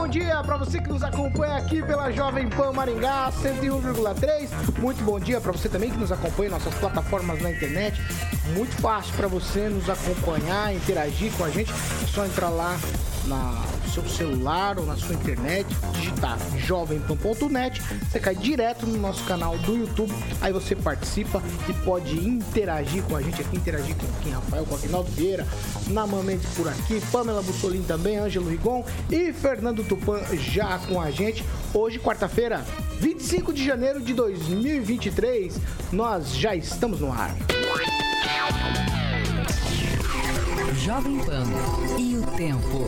Bom dia para você que nos acompanha aqui pela Jovem Pan Maringá 101,3. Muito bom dia para você também que nos acompanha em nossas plataformas na internet. Muito fácil para você nos acompanhar, interagir com a gente. É só entrar lá na seu celular ou na sua internet, digitar jovempan.net, você cai direto no nosso canal do YouTube, aí você participa e pode interagir com a gente aqui, interagir com o Rafael, com Aguinaldo Vieira, Naman Mendes por aqui, Pamela Bussolini também, Ângelo Rigon e Fernando Tupan já com a gente. Hoje, quarta-feira, 25 de janeiro de 2023, nós já estamos no ar. Jovem Pan e o tempo.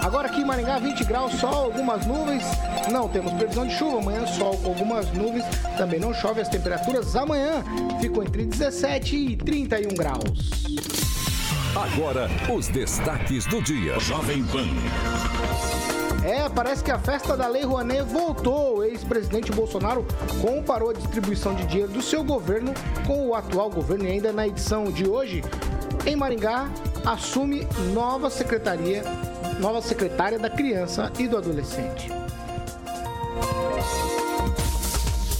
Agora aqui em Maringá, 20 graus, sol, algumas nuvens. Não temos previsão de chuva. Amanhã, sol com algumas nuvens. Também não chove. As temperaturas amanhã ficam entre 17 e 31 graus. Agora, os destaques do dia. Jovem Pan. É, parece que a festa da Lei Rouanet voltou. O ex-presidente Bolsonaro comparou a distribuição de dinheiro do seu governo com o atual governo. E ainda na edição de hoje, em Maringá, assume nova secretaria, nova secretária da criança e do adolescente.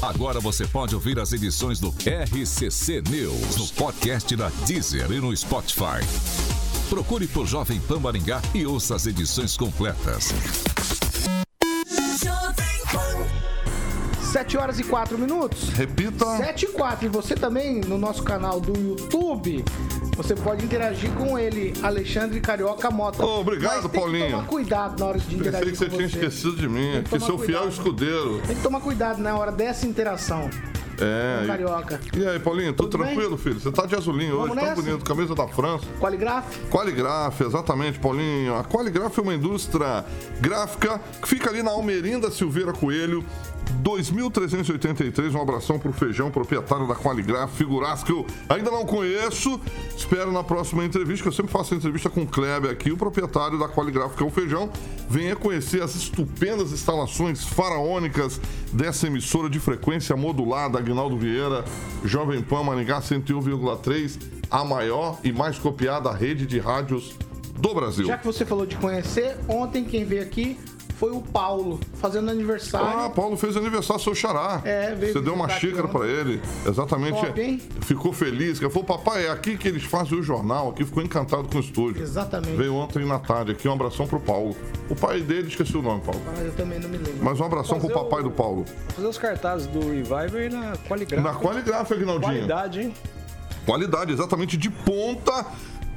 Agora você pode ouvir as edições do RCC News no podcast da Deezer e no Spotify. Procure por Jovem Pan Maringá e ouça as edições completas. 7 horas e 4 minutos. Repita. 7 e 4. E você também no nosso canal do YouTube. Você pode interagir com ele, Alexandre Carioca Mota. Ô, obrigado, Paulinho. Que tomar cuidado na hora de interagir Pensei que você com tinha esquecido de mim, que seu fiel cuidado. escudeiro. Tem que tomar cuidado na hora dessa interação É. Carioca. E aí, Paulinho, tudo, Tudo bem? tranquilo, filho? Você tá de azulinho Vamos hoje, tão nessa? bonito, camisa da França. Qualigraf. Qualigraf, exatamente, Paulinho. A Qualigraf é uma indústria gráfica que fica ali na Almerinda Silveira Coelho, 2383. Um abração pro Feijão, proprietário da Qualigraf, figuraça que eu ainda não conheço. Espero na próxima entrevista, que eu sempre faço entrevista com o Kleber aqui, o proprietário da Qualigraf, que é o Feijão. Venha conhecer as estupendas instalações faraônicas dessa emissora de frequência modulada, Aguinaldo Vieira, Jovem Pan Maringá 101,3, a maior e mais copiada rede de rádios do Brasil. Já que você falou de conhecer, ontem quem veio aqui foi o Paulo, fazendo aniversário. Ah, Paulo fez aniversário, seu xará. É, veio Você deu uma xícara pra ele. Exatamente. Top, hein? Ficou feliz. Ele falou, papai, é aqui que eles fazem o jornal. Aqui ficou encantado com o estúdio. Exatamente. Veio ontem na tarde aqui. Um abração pro Paulo. O pai dele, esqueci o nome, Paulo. Ah, eu também não me lembro. Mas um abração pro papai o- do Paulo. Fazer os cartazes do Revival e na Qualigraf. Na Qualigraf, Aguinaldinho. Qualidade, hein? Qualidade, exatamente de ponta.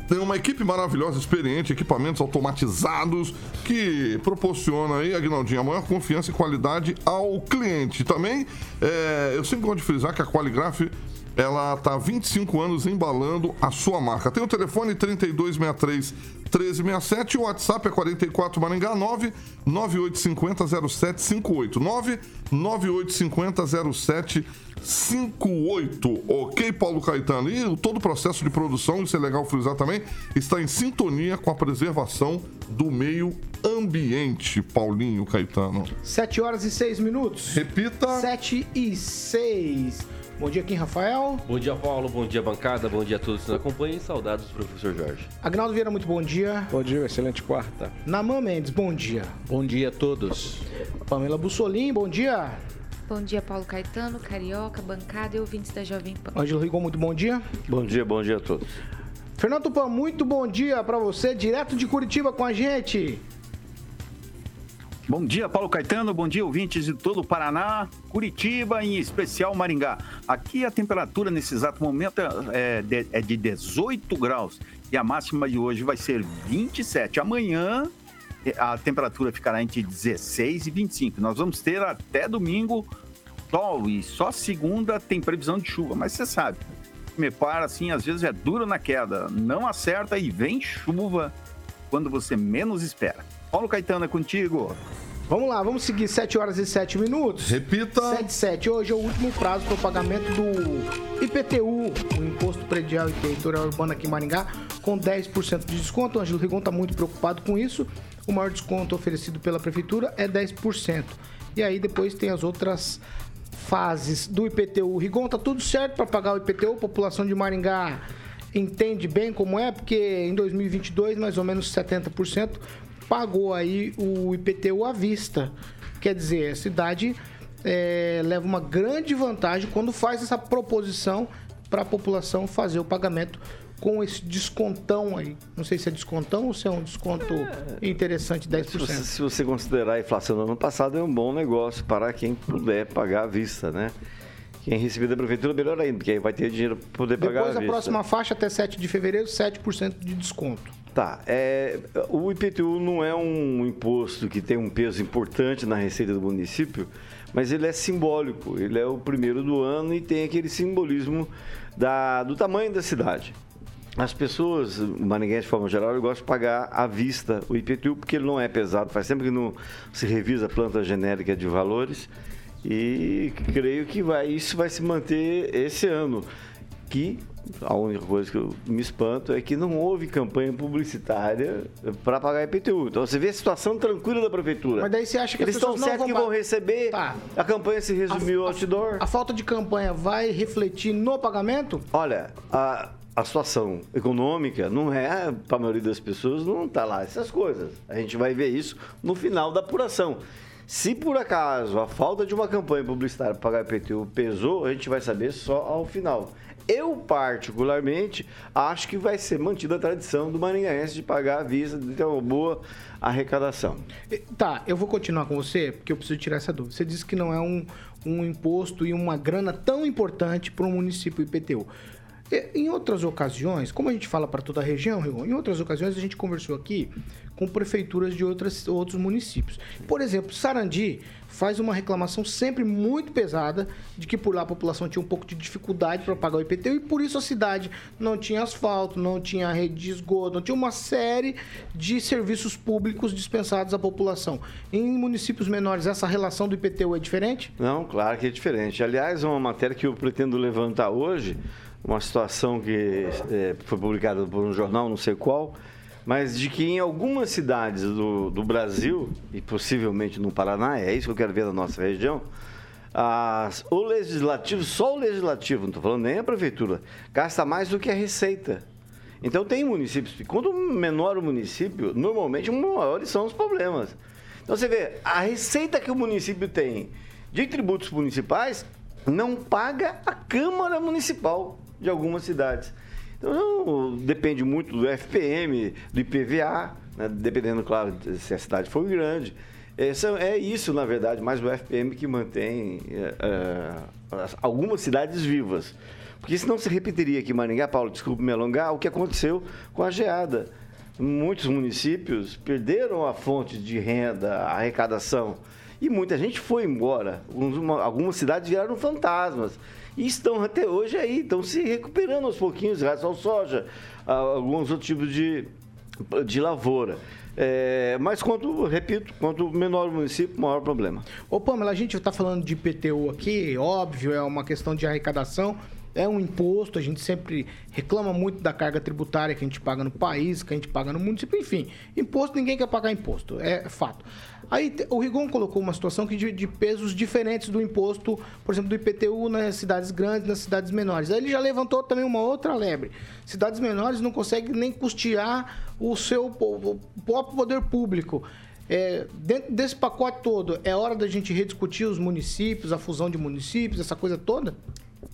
Tem uma equipe maravilhosa, experiente, equipamentos automatizados que proporciona aí, Aguinaldinho, a maior confiança e qualidade ao cliente. Também, é, eu sempre gosto de frisar que a Qualigraf ela está há 25 anos embalando a sua marca. Tem o telefone 3263 1367 e o WhatsApp é 44 Maringá 9 9850 0758 9 9850 0758. Ok, Paulo Caetano? E todo o processo de produção, isso é legal frisar também, está em sintonia com a preservação do meio ambiente, Paulinho Caetano. 7 horas e 6 minutos. Repita. 7 e 6. Bom dia, Kim Rafael. Bom dia, Paulo. Bom dia, bancada. Bom dia a todos que nos acompanham. Saudades do professor Jorge. Agnaldo Vieira, muito bom dia. Bom dia, excelente quarta. Naman Mendes, bom dia. Bom dia a todos. Pamela Bussolim, bom dia. Bom dia, Paulo Caetano, Carioca, bancada e ouvintes da Jovem Pan. Ângelo Rigon, muito bom dia. Bom dia, bom dia a todos. Fernando Tupan, muito bom dia pra você, direto de Curitiba com a gente. Bom dia, Paulo Caetano. Bom dia, ouvintes de todo o Paraná, Curitiba em especial Maringá. Aqui a temperatura nesse exato momento é de, é de 18 graus e a máxima de hoje vai ser 27. Amanhã eh, a temperatura ficará entre 16 e 25. Nós vamos ter até domingo sol e só segunda tem previsão de chuva, mas você sabe. Me para assim, às vezes é duro na queda, não acerta e vem chuva quando você menos espera. Paulo Caetano é contigo. Vamos lá, vamos seguir 7 horas e 7 minutos. Repita. 7 7. Hoje é o último prazo para o pagamento do IPTU, o Imposto Predial e Territorial Urbano aqui em Maringá, com 10% de desconto. O Ângelo Rigon está muito preocupado com isso. O maior desconto oferecido pela Prefeitura é 10%. E aí depois tem as outras fases do IPTU. Rigon, tá tudo certo para pagar o IPTU? A população de Maringá entende bem como é, porque em 2022 mais ou menos 70% pagou aí o IPTU à vista. Quer dizer, a cidade é, leva uma grande vantagem quando faz essa proposição para a população fazer o pagamento com esse descontão aí. Não sei se é descontão ou se é um desconto interessante, 10%. Se você, se você considerar a inflação do ano passado, é um bom negócio para quem puder pagar à vista, né? Quem receber da prefeitura, melhor ainda, porque aí vai ter dinheiro para poder pagar Depois à a vista. próxima faixa até 7 de fevereiro, 7% de desconto. Tá, é, o IPTU não é um imposto que tem um peso importante na receita do município, mas ele é simbólico, ele é o primeiro do ano e tem aquele simbolismo da, do tamanho da cidade. As pessoas, maringuense de forma geral, gostam de pagar à vista o IPTU, porque ele não é pesado, faz sempre que não se revisa a planta genérica de valores e creio que vai, isso vai se manter esse ano, que a única coisa que eu me espanto é que não houve campanha publicitária para pagar IPTU. Então você vê a situação tranquila da prefeitura. Mas daí você acha que Eles as estão certos que vão receber. Tá. A campanha se resumiu ao outdoor. A falta de campanha vai refletir no pagamento? Olha, a, a situação econômica não é, para a maioria das pessoas, não está lá essas coisas. A gente vai ver isso no final da apuração. Se por acaso a falta de uma campanha publicitária para pagar IPTU pesou, a gente vai saber só ao final. Eu, particularmente, acho que vai ser mantida a tradição do maringaense de pagar à vista, de ter uma boa arrecadação. Tá, eu vou continuar com você, porque eu preciso tirar essa dúvida. Você disse que não é um, um imposto e uma grana tão importante para o município IPTU. Em outras ocasiões, como a gente fala para toda a região, em outras ocasiões a gente conversou aqui com prefeituras de outras, outros municípios. Por exemplo, Sarandi faz uma reclamação sempre muito pesada de que por lá a população tinha um pouco de dificuldade para pagar o IPTU e por isso a cidade não tinha asfalto, não tinha rede de esgoto, não tinha uma série de serviços públicos dispensados à população. Em municípios menores, essa relação do IPTU é diferente? Não, claro que é diferente. Aliás, uma matéria que eu pretendo levantar hoje, uma situação que eh, foi publicada por um jornal, não sei qual, mas de que em algumas cidades do, do Brasil, e possivelmente no Paraná, é isso que eu quero ver na nossa região, as- o legislativo, só o legislativo, não estou falando nem a prefeitura, gasta mais do que a receita. Então tem municípios, quanto menor o município, normalmente maiores são os problemas. Então você vê, a receita que o município tem de tributos municipais não paga a Câmara Municipal de algumas cidades. Então depende muito do FPM, do IPVA, né, dependendo, claro, se a cidade for grande. É isso, na verdade, mais o FPM que mantém é, as- algumas cidades vivas. Porque senão se repetiria aqui em Maringá, Paulo, desculpe me alongar, o que aconteceu com a geada. Muitos municípios perderam a fonte de renda, a arrecadação. E muita gente foi embora. Algumas cidades viraram fantasmas. E estão até hoje aí, estão se recuperando aos pouquinhos, graças ao soja, a alguns outros tipos de, de lavoura. É, mas quanto, repito, quanto menor o município, maior o problema. Ô Pamela, a gente está falando de IPTU aqui, óbvio, é uma questão de arrecadação, é um imposto, a gente sempre reclama muito da carga tributária que a gente paga no país, que a gente paga no município, enfim. Imposto, ninguém quer pagar imposto, é fato. Aí o Rigon colocou uma situação que de, de pesos diferentes do imposto, por exemplo, do IPTU nas cidades grandes, nas cidades menores. Aí ele já levantou também uma outra lebre. Cidades menores não conseguem nem custear o seu o próprio poder público. É, dentro desse pacote todo, é hora da gente rediscutir os municípios, a fusão de municípios, essa coisa toda?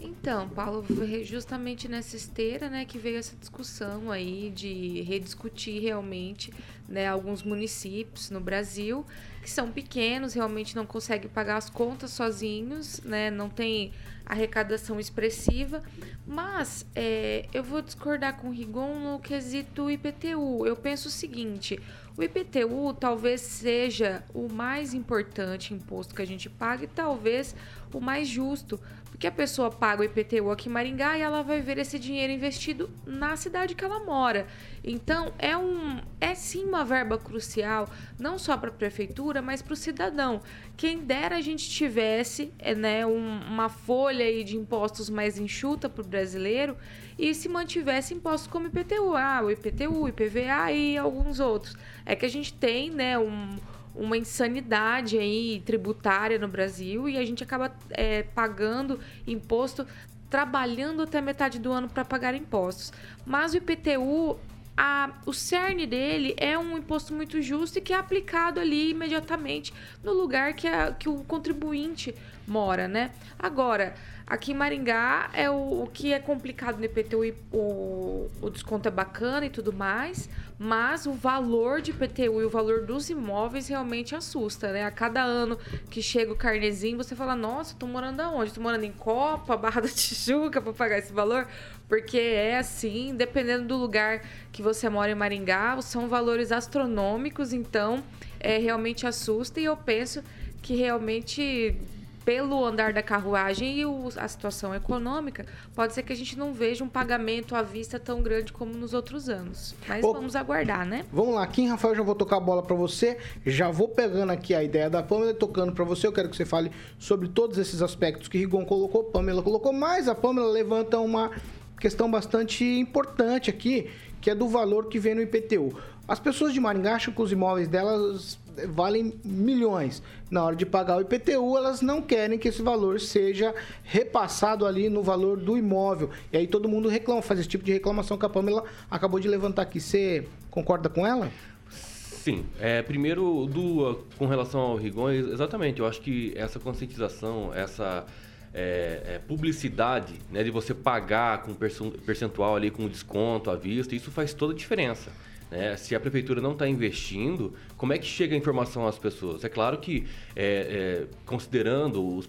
Então, Paulo, foi justamente nessa esteira, né, que veio essa discussão aí de rediscutir realmente né, alguns municípios no Brasil que são pequenos, realmente não conseguem pagar as contas sozinhos, né, não tem arrecadação expressiva, mas é, eu vou discordar com o Rigon no quesito IPTU. Eu penso o seguinte: o IPTU talvez seja o mais importante imposto que a gente paga e talvez o mais justo, porque a pessoa paga o IPTU aqui em Maringá e ela vai ver esse dinheiro investido na cidade que ela mora. Então, é um é sim uma verba crucial, não só para a prefeitura, mas para o cidadão. Quem dera a gente tivesse é, né, um, uma folha aí de impostos mais enxuta para o brasileiro e se mantivesse impostos como IPTU, ah, o IPTU, IPVA e alguns outros. É que a gente tem, né, um uma insanidade aí tributária no Brasil e a gente acaba é, pagando imposto trabalhando até metade do ano para pagar impostos. Mas o IPTU a, o cerne dele é um imposto muito justo e que é aplicado ali imediatamente no lugar que, a, que o contribuinte mora, né? Agora, aqui em Maringá é o, o que é complicado no IPTU, o, o desconto é bacana e tudo mais, mas o valor de IPTU e o valor dos imóveis realmente assusta, né? A cada ano que chega o carnezinho, você fala, nossa, tô morando aonde? Tô morando em Copa, Barra da Tijuca para pagar esse valor? Porque é assim, dependendo do lugar que você mora em Maringá, são valores astronômicos, então é, realmente assusta e eu penso que realmente pelo andar da carruagem e o, a situação econômica, pode ser que a gente não veja um pagamento à vista tão grande como nos outros anos. Mas Ô, vamos aguardar, né? Vamos lá, Kim Rafael, já vou tocar a bola para você. Já vou pegando aqui a ideia da Pamela tocando para você. Eu quero que você fale sobre todos esses aspectos que Rigon colocou, Pamela colocou, mas a Pamela levanta uma questão bastante importante aqui, que é do valor que vem no IPTU. As pessoas de Maringá acham que os imóveis delas valem milhões. Na hora de pagar o IPTU, elas não querem que esse valor seja repassado ali no valor do imóvel. E aí todo mundo reclama, faz esse tipo de reclamação que a Pamela acabou de levantar aqui. Você concorda com ela? Sim. É, primeiro, do, com relação ao Rigon, exatamente. Eu acho que essa conscientização, essa é, é, publicidade, né, de você pagar com percentual ali, com desconto à vista, isso faz toda a diferença. Né? Se a prefeitura não está investindo, como é que chega a informação às pessoas? É claro que, é, é, considerando os,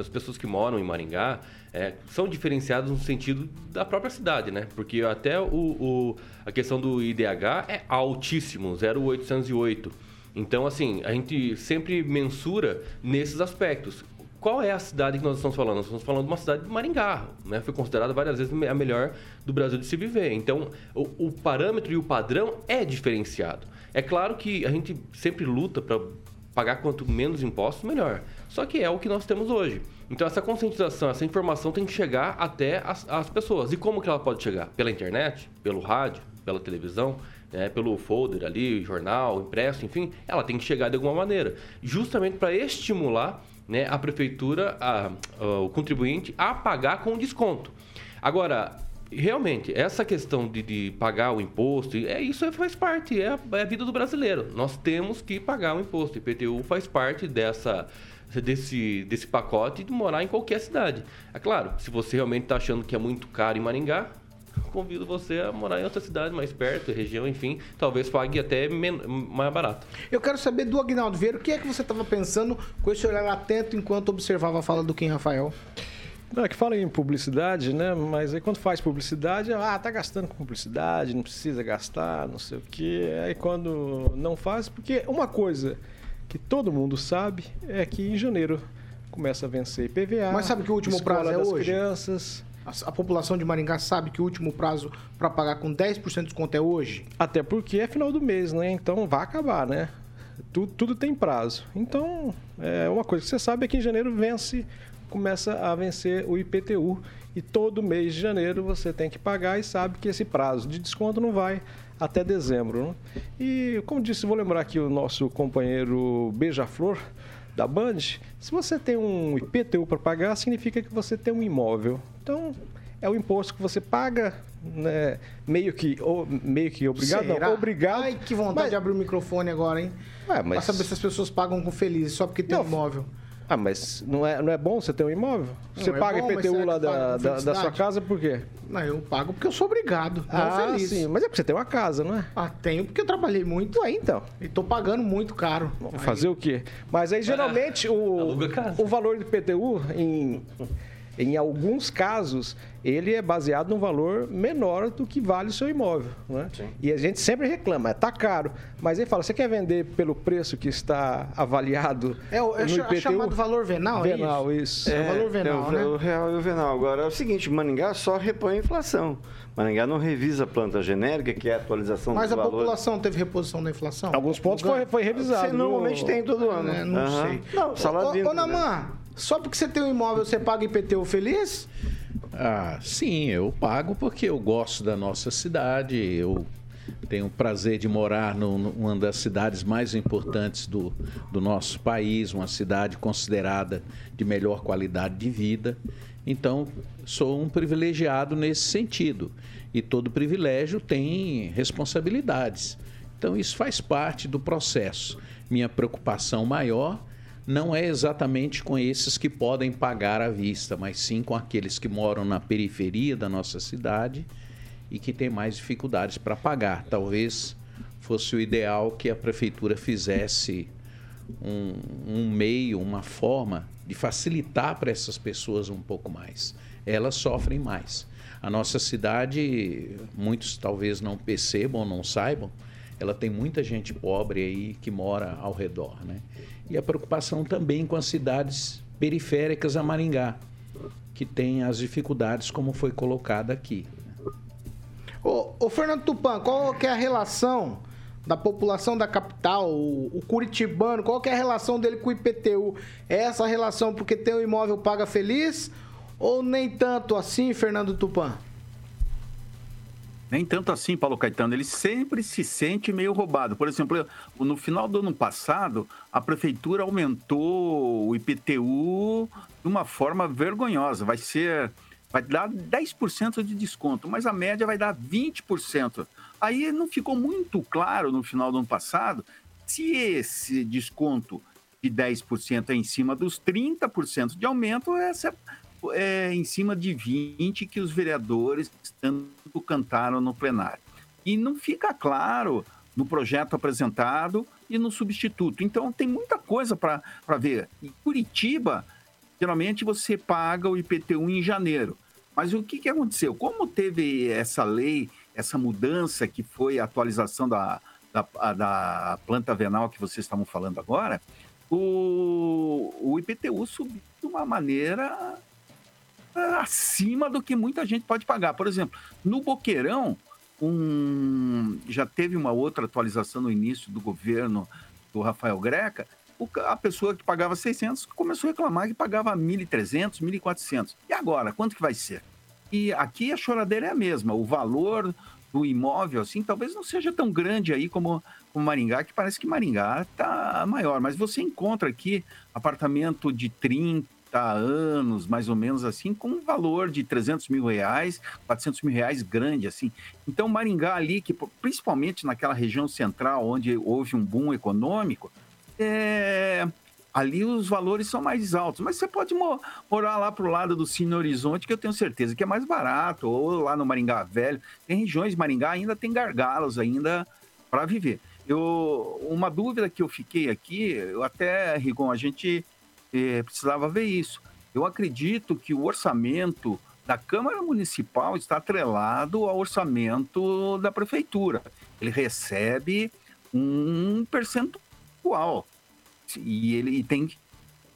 as pessoas que moram em Maringá, é, são diferenciadas no sentido da própria cidade, né? Porque até o, o, a questão do IDH é altíssimo, 0,808. Então, assim, a gente sempre mensura nesses aspectos qual é a cidade que nós estamos falando? Nós estamos falando de uma cidade de Maringá, né? Foi considerada várias vezes a melhor do Brasil de se viver. Então, o, o parâmetro e o padrão é diferenciado. É claro que a gente sempre luta para pagar quanto menos impostos, melhor. Só que é o que nós temos hoje. Então, essa conscientização, essa informação tem que chegar até as, as pessoas. E como que ela pode chegar? Pela internet, pelo rádio, pela televisão, né, pelo folder ali, jornal, impresso, enfim, ela tem que chegar de alguma maneira. Justamente para estimular né, a prefeitura, a, a, o contribuinte, a pagar com desconto. Agora, realmente, essa questão de, de, pagar o imposto, é isso faz parte, é, é, a vida do brasileiro. Nós temos que pagar o imposto. IPTU faz parte dessa desse, desse pacote de morar em qualquer cidade. É claro, se você realmente está achando que é muito caro em Maringá, convido você a morar em outra cidade mais perto, região, enfim, talvez pague até mais barato. Eu quero saber do Agnaldo Vieira, o que é que você estava pensando com esse olhar atento enquanto observava a fala do Kim Rafael? Não, é que fala em publicidade, né? Mas aí quando faz publicidade, ah, tá gastando com publicidade, não precisa gastar, não sei o quê. Aí quando não faz, porque uma coisa que todo mundo sabe é que em janeiro começa a vencer IPVA. Mas sabe que o último prazo é das hoje? crianças. A, população de Maringá sabe que o último prazo para pagar com 10% de desconto é hoje? Até porque é final do mês, né? Então vai acabar, né? Tudo, tudo tem prazo. Então, é uma coisa que você sabe é que em janeiro vence, começa a vencer o IPTU. E todo mês de janeiro você tem que pagar e sabe que esse prazo de desconto não vai até dezembro. Né? E, como disse, vou lembrar aqui o nosso companheiro Beija-Flor da Band, se você tem um IPTU para pagar, significa que você tem um imóvel. Então, é o imposto que você paga, né, meio que ou, meio que obrigado, Será? não, obrigado. Ai, que vontade mas... de abrir o microfone agora, hein? É, mas... Pra saber se as pessoas pagam com feliz só porque tem não, um imóvel. Ah, mas não é, não é bom você ter um imóvel? Você é paga bom, IPTU será lá da, da, da sua casa por quê? Não, eu pago porque eu sou obrigado, não ah, feliz. sim, mas é porque você tem uma casa, não é? Ah, tenho porque eu trabalhei muito. Ué, então. E tô pagando muito caro. Fazer o quê? Mas aí geralmente o, aluga casa. o valor do IPTU, em, em alguns casos, ele é baseado num valor menor do que vale o seu imóvel. Né? E a gente sempre reclama, tá caro. Mas ele fala, você quer vender pelo preço que está avaliado É, o- é no IPTU? chamado valor venal, é Venal, isso. É, o valor venal, o, né? o real e o venal. Agora é o seguinte, Maringá só repõe a inflação. Maringá não revisa a planta genérica, que é a atualização Mas a valores. população teve reposição da inflação? Alguns pontos foi, foi revisado. Você normalmente viu? tem todo ano. É, não Aham. sei. Não, salário Ô, ô, Naman, só porque você tem um imóvel, você paga IPTU feliz? Ah, sim, eu pago porque eu gosto da nossa cidade, eu tenho o prazer de morar numa das cidades mais importantes do, do nosso país, uma cidade considerada de melhor qualidade de vida. Então, sou um privilegiado nesse sentido. E todo privilégio tem responsabilidades. Então, isso faz parte do processo. Minha preocupação maior não é exatamente com esses que podem pagar à vista, mas sim com aqueles que moram na periferia da nossa cidade e que têm mais dificuldades para pagar. Talvez fosse o ideal que a prefeitura fizesse um, um meio, uma forma de facilitar para essas pessoas um pouco mais. Elas sofrem mais. A nossa cidade, muitos talvez não percebam, não saibam, ela tem muita gente pobre aí que mora ao redor, né? E a preocupação também com as cidades periféricas a Maringá, que têm as dificuldades como foi colocado aqui. Ô, ô, Fernando Tupan, qual que é a relação da população da capital, o, o curitibano, qual que é a relação dele com o IPTU? É essa relação porque tem um imóvel paga feliz ou nem tanto assim, Fernando Tupan? Nem tanto assim, Paulo Caetano. Ele sempre se sente meio roubado. Por exemplo, no final do ano passado, a prefeitura aumentou o IPTU de uma forma vergonhosa. Vai ser. Vai dar 10% de desconto, mas a média vai dar 20%. Aí não ficou muito claro no final do ano passado se esse desconto de 10% é em cima dos 30% de aumento, essa é em cima de 20% que os vereadores tanto cantaram no plenário. E não fica claro no projeto apresentado e no substituto. Então tem muita coisa para ver. Em Curitiba, geralmente você paga o IPTU em janeiro. Mas o que, que aconteceu? Como teve essa lei, essa mudança que foi a atualização da, da, da planta venal que vocês estavam falando agora, o, o IPTU subiu de uma maneira acima do que muita gente pode pagar. Por exemplo, no Boqueirão, um, já teve uma outra atualização no início do governo do Rafael Greca, a pessoa que pagava 600 começou a reclamar que pagava 1.300, 1.400. E agora, quanto que vai ser? E aqui a choradeira é a mesma. O valor do imóvel, assim, talvez não seja tão grande aí como, como Maringá, que parece que Maringá está maior. Mas você encontra aqui apartamento de 30 anos, mais ou menos assim, com um valor de 300 mil reais, 400 mil reais grande, assim. Então, Maringá ali, que principalmente naquela região central, onde houve um boom econômico, é, ali os valores são mais altos. Mas você pode mo- morar lá pro lado do Cine Horizonte, que eu tenho certeza que é mais barato, ou lá no Maringá Velho. Tem regiões Maringá ainda tem gargalos ainda para viver. Eu, uma dúvida que eu fiquei aqui, eu até, Rigon, a gente eh, precisava ver isso. Eu acredito que o orçamento da Câmara Municipal está atrelado ao orçamento da Prefeitura. Ele recebe um percentual e ele tem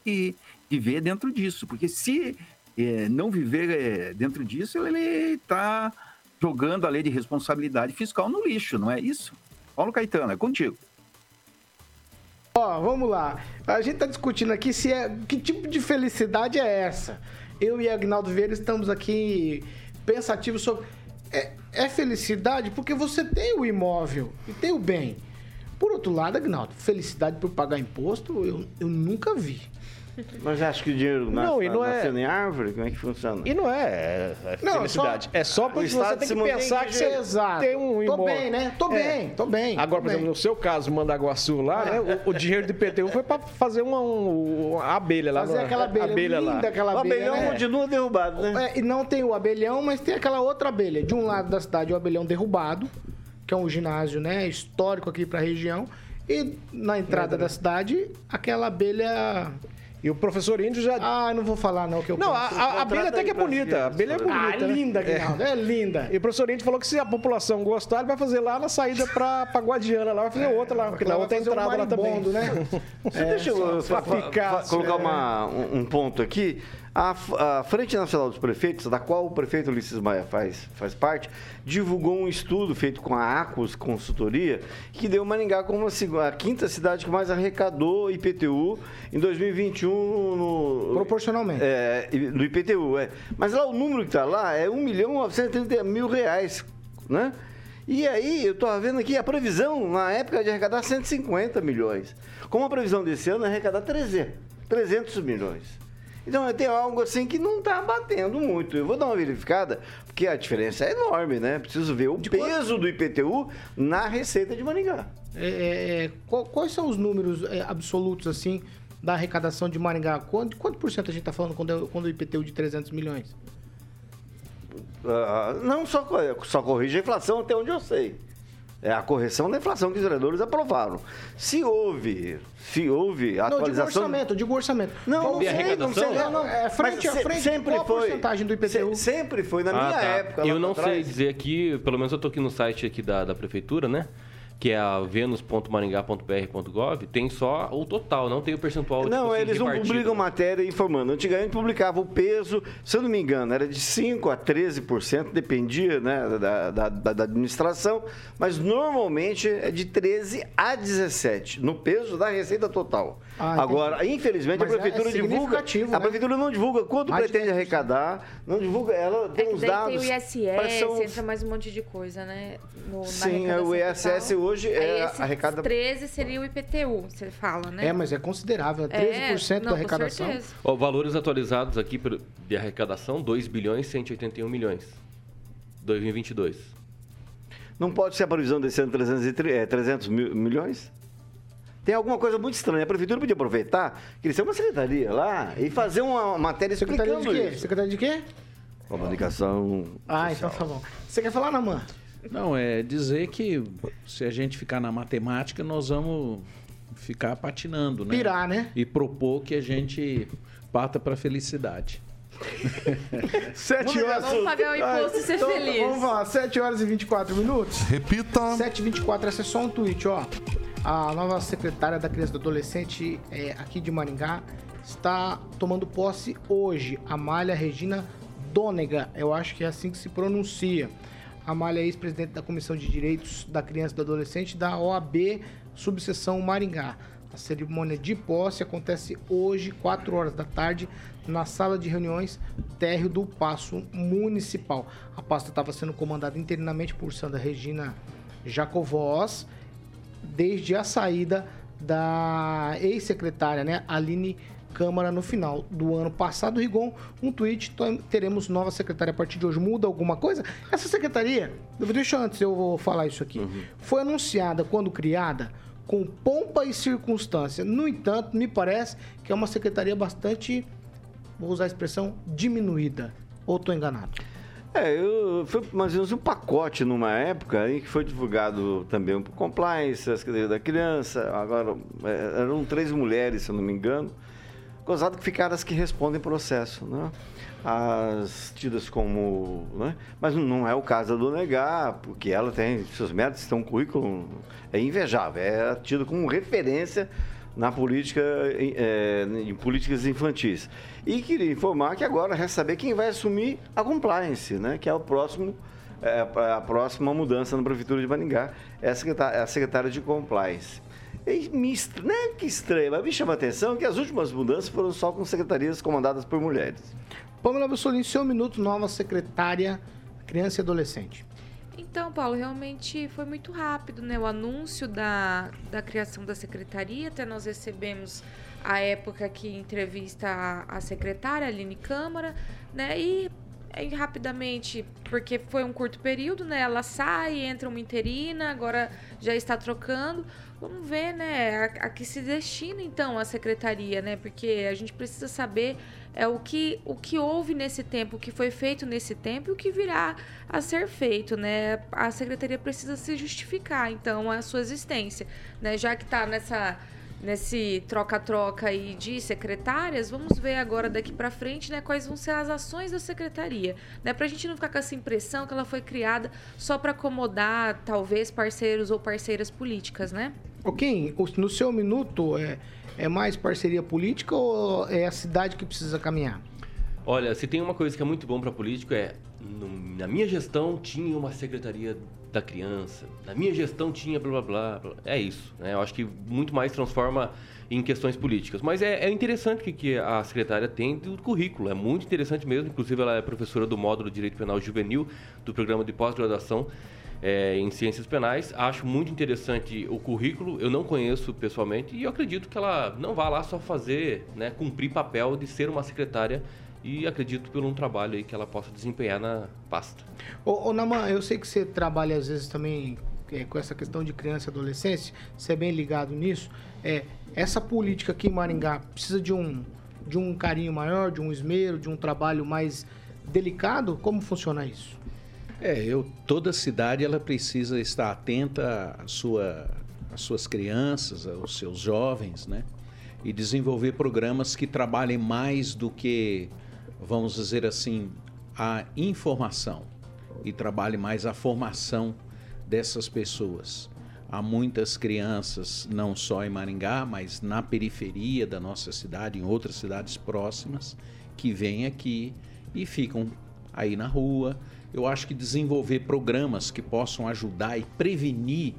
que viver dentro disso, porque se eh, não viver eh, dentro disso, ele está jogando a lei de responsabilidade fiscal no lixo, não é isso? Paulo Caetano, é contigo. Ó, vamos lá. A gente tá discutindo aqui se é que tipo de felicidade é essa. Eu e Agnaldo Vieira estamos aqui pensativos sobre é, é felicidade porque você tem o imóvel e tem o bem. Por outro lado, Agnaldo, felicidade por pagar imposto eu, eu nunca vi. Mas acha que o dinheiro nasce, Não, e não é- em árvore? Como é que funciona? E não é, é Não, felicidade. É só porque O você Estado tem se que pensar que você Exato. tem um Tô imóvel. bem, né? Tô É. bem, tô bem. Agora, tô por exemplo, bem. no seu caso, Mandaguaçu lá, né? O, o dinheiro do IPTU foi pra fazer uma, um- uma abelha lá. Fazer no- aquela abelha, lá. linda, aquela O abelha, abelhão né? continua derrubado, né? É, e não tem o abelhão, mas tem aquela outra abelha. De um lado da cidade, o abelhão derrubado, que é um ginásio né, histórico aqui pra região. E na entrada da cidade, aquela abelha. E o professor Índio já. Ah, não vou falar não, que eu não, a, penso. a- a abelha até que é bonita. A abelha é bonita. Ah, né? linda, Guinaldo. É. linda. E o professor Índio falou que se a população gostar, ele vai fazer lá na saída pra, pra Guadiana, lá vai fazer outra lá, porque na vai outra fazer um entrada lá também. né? Você deixa eu só- fa- só fa- colocar é. uma- um, um ponto aqui. A, a Frente Nacional dos Prefeitos, da qual o prefeito Ulisses Maia faz, faz parte, divulgou um estudo feito com a Acus Consultoria que deu Maringá como a, a quinta cidade que mais arrecadou IPTU em 2021 no, Proporcionalmente. é, no IPTU, é. Mas lá o número que está lá é 1 milhão 930 mil reais, né? E aí, eu estou vendo aqui a previsão, na época, de arrecadar 150 milhões. Como a previsão desse ano é arrecadar 300, 300 milhões. Então, tem algo assim que não está batendo muito. Eu vou dar uma verificada, porque a diferença é enorme, né? Preciso ver o peso do IPTU na receita de Maringá. É, é, é, qual- quais são os números é, absolutos, assim, da arrecadação de Maringá? Quanto, quanto por cento a gente tá falando quando, quando o IPTU de 300 milhões? Ah, não só, só corrige a inflação até onde eu sei. É a correção da inflação que os vereadores aprovaram. Se houve, se houve Não, eu digo atualização... orçamento, digo orçamento. Não, não De sei, não sei. Não, não, é frente Mas a frente, sempre qual a foi, porcentagem do IPTU? se- sempre foi, na Ah, minha tá. época. Eu não sei dizer aqui, pelo menos eu tô aqui no site aqui da, da prefeitura, né? Que é a venus.maringá.br.gov, tem só o total, não tem o percentual Não, tipo assim, eles não publicam matéria informando. Antigamente publicava o peso, se eu não me engano, era de 5% a 13%, dependia né, da, da- da administração, mas normalmente é de 13% a 17%, no peso da receita total. Ah, entendi. Agora, infelizmente, Mas a é- prefeitura é divulga. significativo, A né? prefeitura não divulga quanto Mais de pretende 10%. arrecadar, não divulga, ela É tem que os dados. tem o ISS, são- entra mais um monte de coisa, né? No, Sim, é, o ISS total. hoje é a- arrecada- 13 seria o IPTU, você fala, né? É, mas é considerável, é 13% não, da com arrecadação. certeza. Ó, valores atualizados aqui de arrecadação, 2 bilhões e 181 milhões. 2022. Não pode ser a previsão desse ano 300, e tri- é, 300 mil- milhões? Tem alguma coisa muito estranha. A prefeitura podia aproveitar, crescer uma secretaria lá e fazer uma matéria Secretaria de quê? isso. Secretaria de quê? Comunicação. Ah, então tá bom. Você quer falar, Namã? Não, é dizer que se a gente ficar na matemática, nós vamos ficar patinando, né? Pirar, né? E propor que a gente parta para felicidade. Sete horas. Vamos pagar o imposto e ser Então, feliz. Vamos lá, 7 horas e 24 minutos. Repita. 7 e 24 essa é só um tweet, ó. A nova secretária da criança e do adolescente é, aqui de Maringá está tomando posse hoje. Amália Regina Dônega, eu acho que é assim que se pronuncia. Amália é ex-presidente da Comissão de Direitos da Criança e do Adolescente da OAB, subseção Maringá. A cerimônia de posse acontece hoje, 4 horas da tarde, na sala de reuniões térreo do Paço Municipal. A pasta estava sendo comandada interinamente por Sandra Regina Jacovós, desde a saída da ex-secretária, né, Aline Câmara, no final do ano passado. Rigon, um tweet, teremos nova secretária a partir de hoje. Muda alguma coisa? Essa secretaria, deixa eu antes eu vou falar isso aqui, foi anunciada quando criada com pompa e circunstância. No entanto, me parece que é uma secretaria bastante, vou usar a expressão, diminuída. Ou estou enganado? É, eu, foi mais ou menos um pacote numa época em que foi divulgado também o compliance, as cadeiras da criança. Agora, é, eram três mulheres, se eu não me engano. Gozado que ficaram as que respondem processo, né? As tidas como. Né? Mas não é o caso Dona Egá, porque ela tem seus méritos, tem um currículo é invejável. É tida como referência na política, é, em políticas infantis. E queria informar que agora resta saber quem vai assumir a compliance, né? Que é o próximo, é, a próxima mudança na Prefeitura de Maringá, é a secretária, é a secretária de compliance. E me, não é que estranho, mas me chama a atenção que as últimas mudanças foram só com secretarias comandadas por mulheres. Pamela Bussolini, seu minuto, nova secretária Criança e Adolescente. Então, Paulo, realmente foi muito rápido, né? O anúncio da, da criação da secretaria, até nós recebemos a época que entrevista a, a secretária, Aline Câmara, né? E aí, rapidamente, porque foi um curto período, né? Ela sai, entra uma interina, agora já está trocando. Vamos ver, né, a, a que se destina então a secretaria, né? Porque a gente precisa saber é o que o que houve nesse tempo, o que foi feito nesse tempo e o que virá a ser feito, né? A secretaria precisa se justificar então a sua existência, né? Já que está nessa nesse troca-troca aí de secretárias, vamos ver agora daqui para frente, né, quais vão ser as ações da secretaria, né, para a gente não ficar com essa impressão que ela foi criada só para acomodar talvez parceiros ou parceiras políticas, né? Ok, no seu minuto é, é mais parceria política ou é a cidade que precisa caminhar? Olha, se tem uma coisa que é muito bom para político é no, na minha gestão tinha uma secretaria da criança, na minha gestão tinha blá blá blá. É isso, né? Eu acho que muito mais transforma em questões políticas. Mas é, é interessante que, que a secretária tem do currículo, é muito interessante mesmo. Inclusive, ela é professora do módulo de Direito Penal Juvenil do programa de pós-graduação é, em Ciências Penais. Acho muito interessante o currículo, eu não conheço pessoalmente e eu acredito que ela não vá lá só fazer, né, cumprir papel de ser uma secretária e acredito pelo um trabalho aí que ela possa desempenhar na pasta. Ô, ô Naman, eu sei que você trabalha às vezes também é, com essa questão de criança e adolescência, você é bem ligado nisso. É, essa política aqui em Maringá precisa de um, de um carinho maior, de um esmero, de um trabalho mais delicado? Como funciona isso? É, eu, toda cidade ela precisa estar atenta à sua, às suas crianças, aos seus jovens, né? E desenvolver programas que trabalhem mais do que, vamos dizer assim, a informação e trabalhe mais a formação dessas pessoas. Há muitas crianças, não só em Maringá, mas na periferia da nossa cidade, em outras cidades próximas, que vêm aqui e ficam aí na rua eu acho que desenvolver programas que possam ajudar e prevenir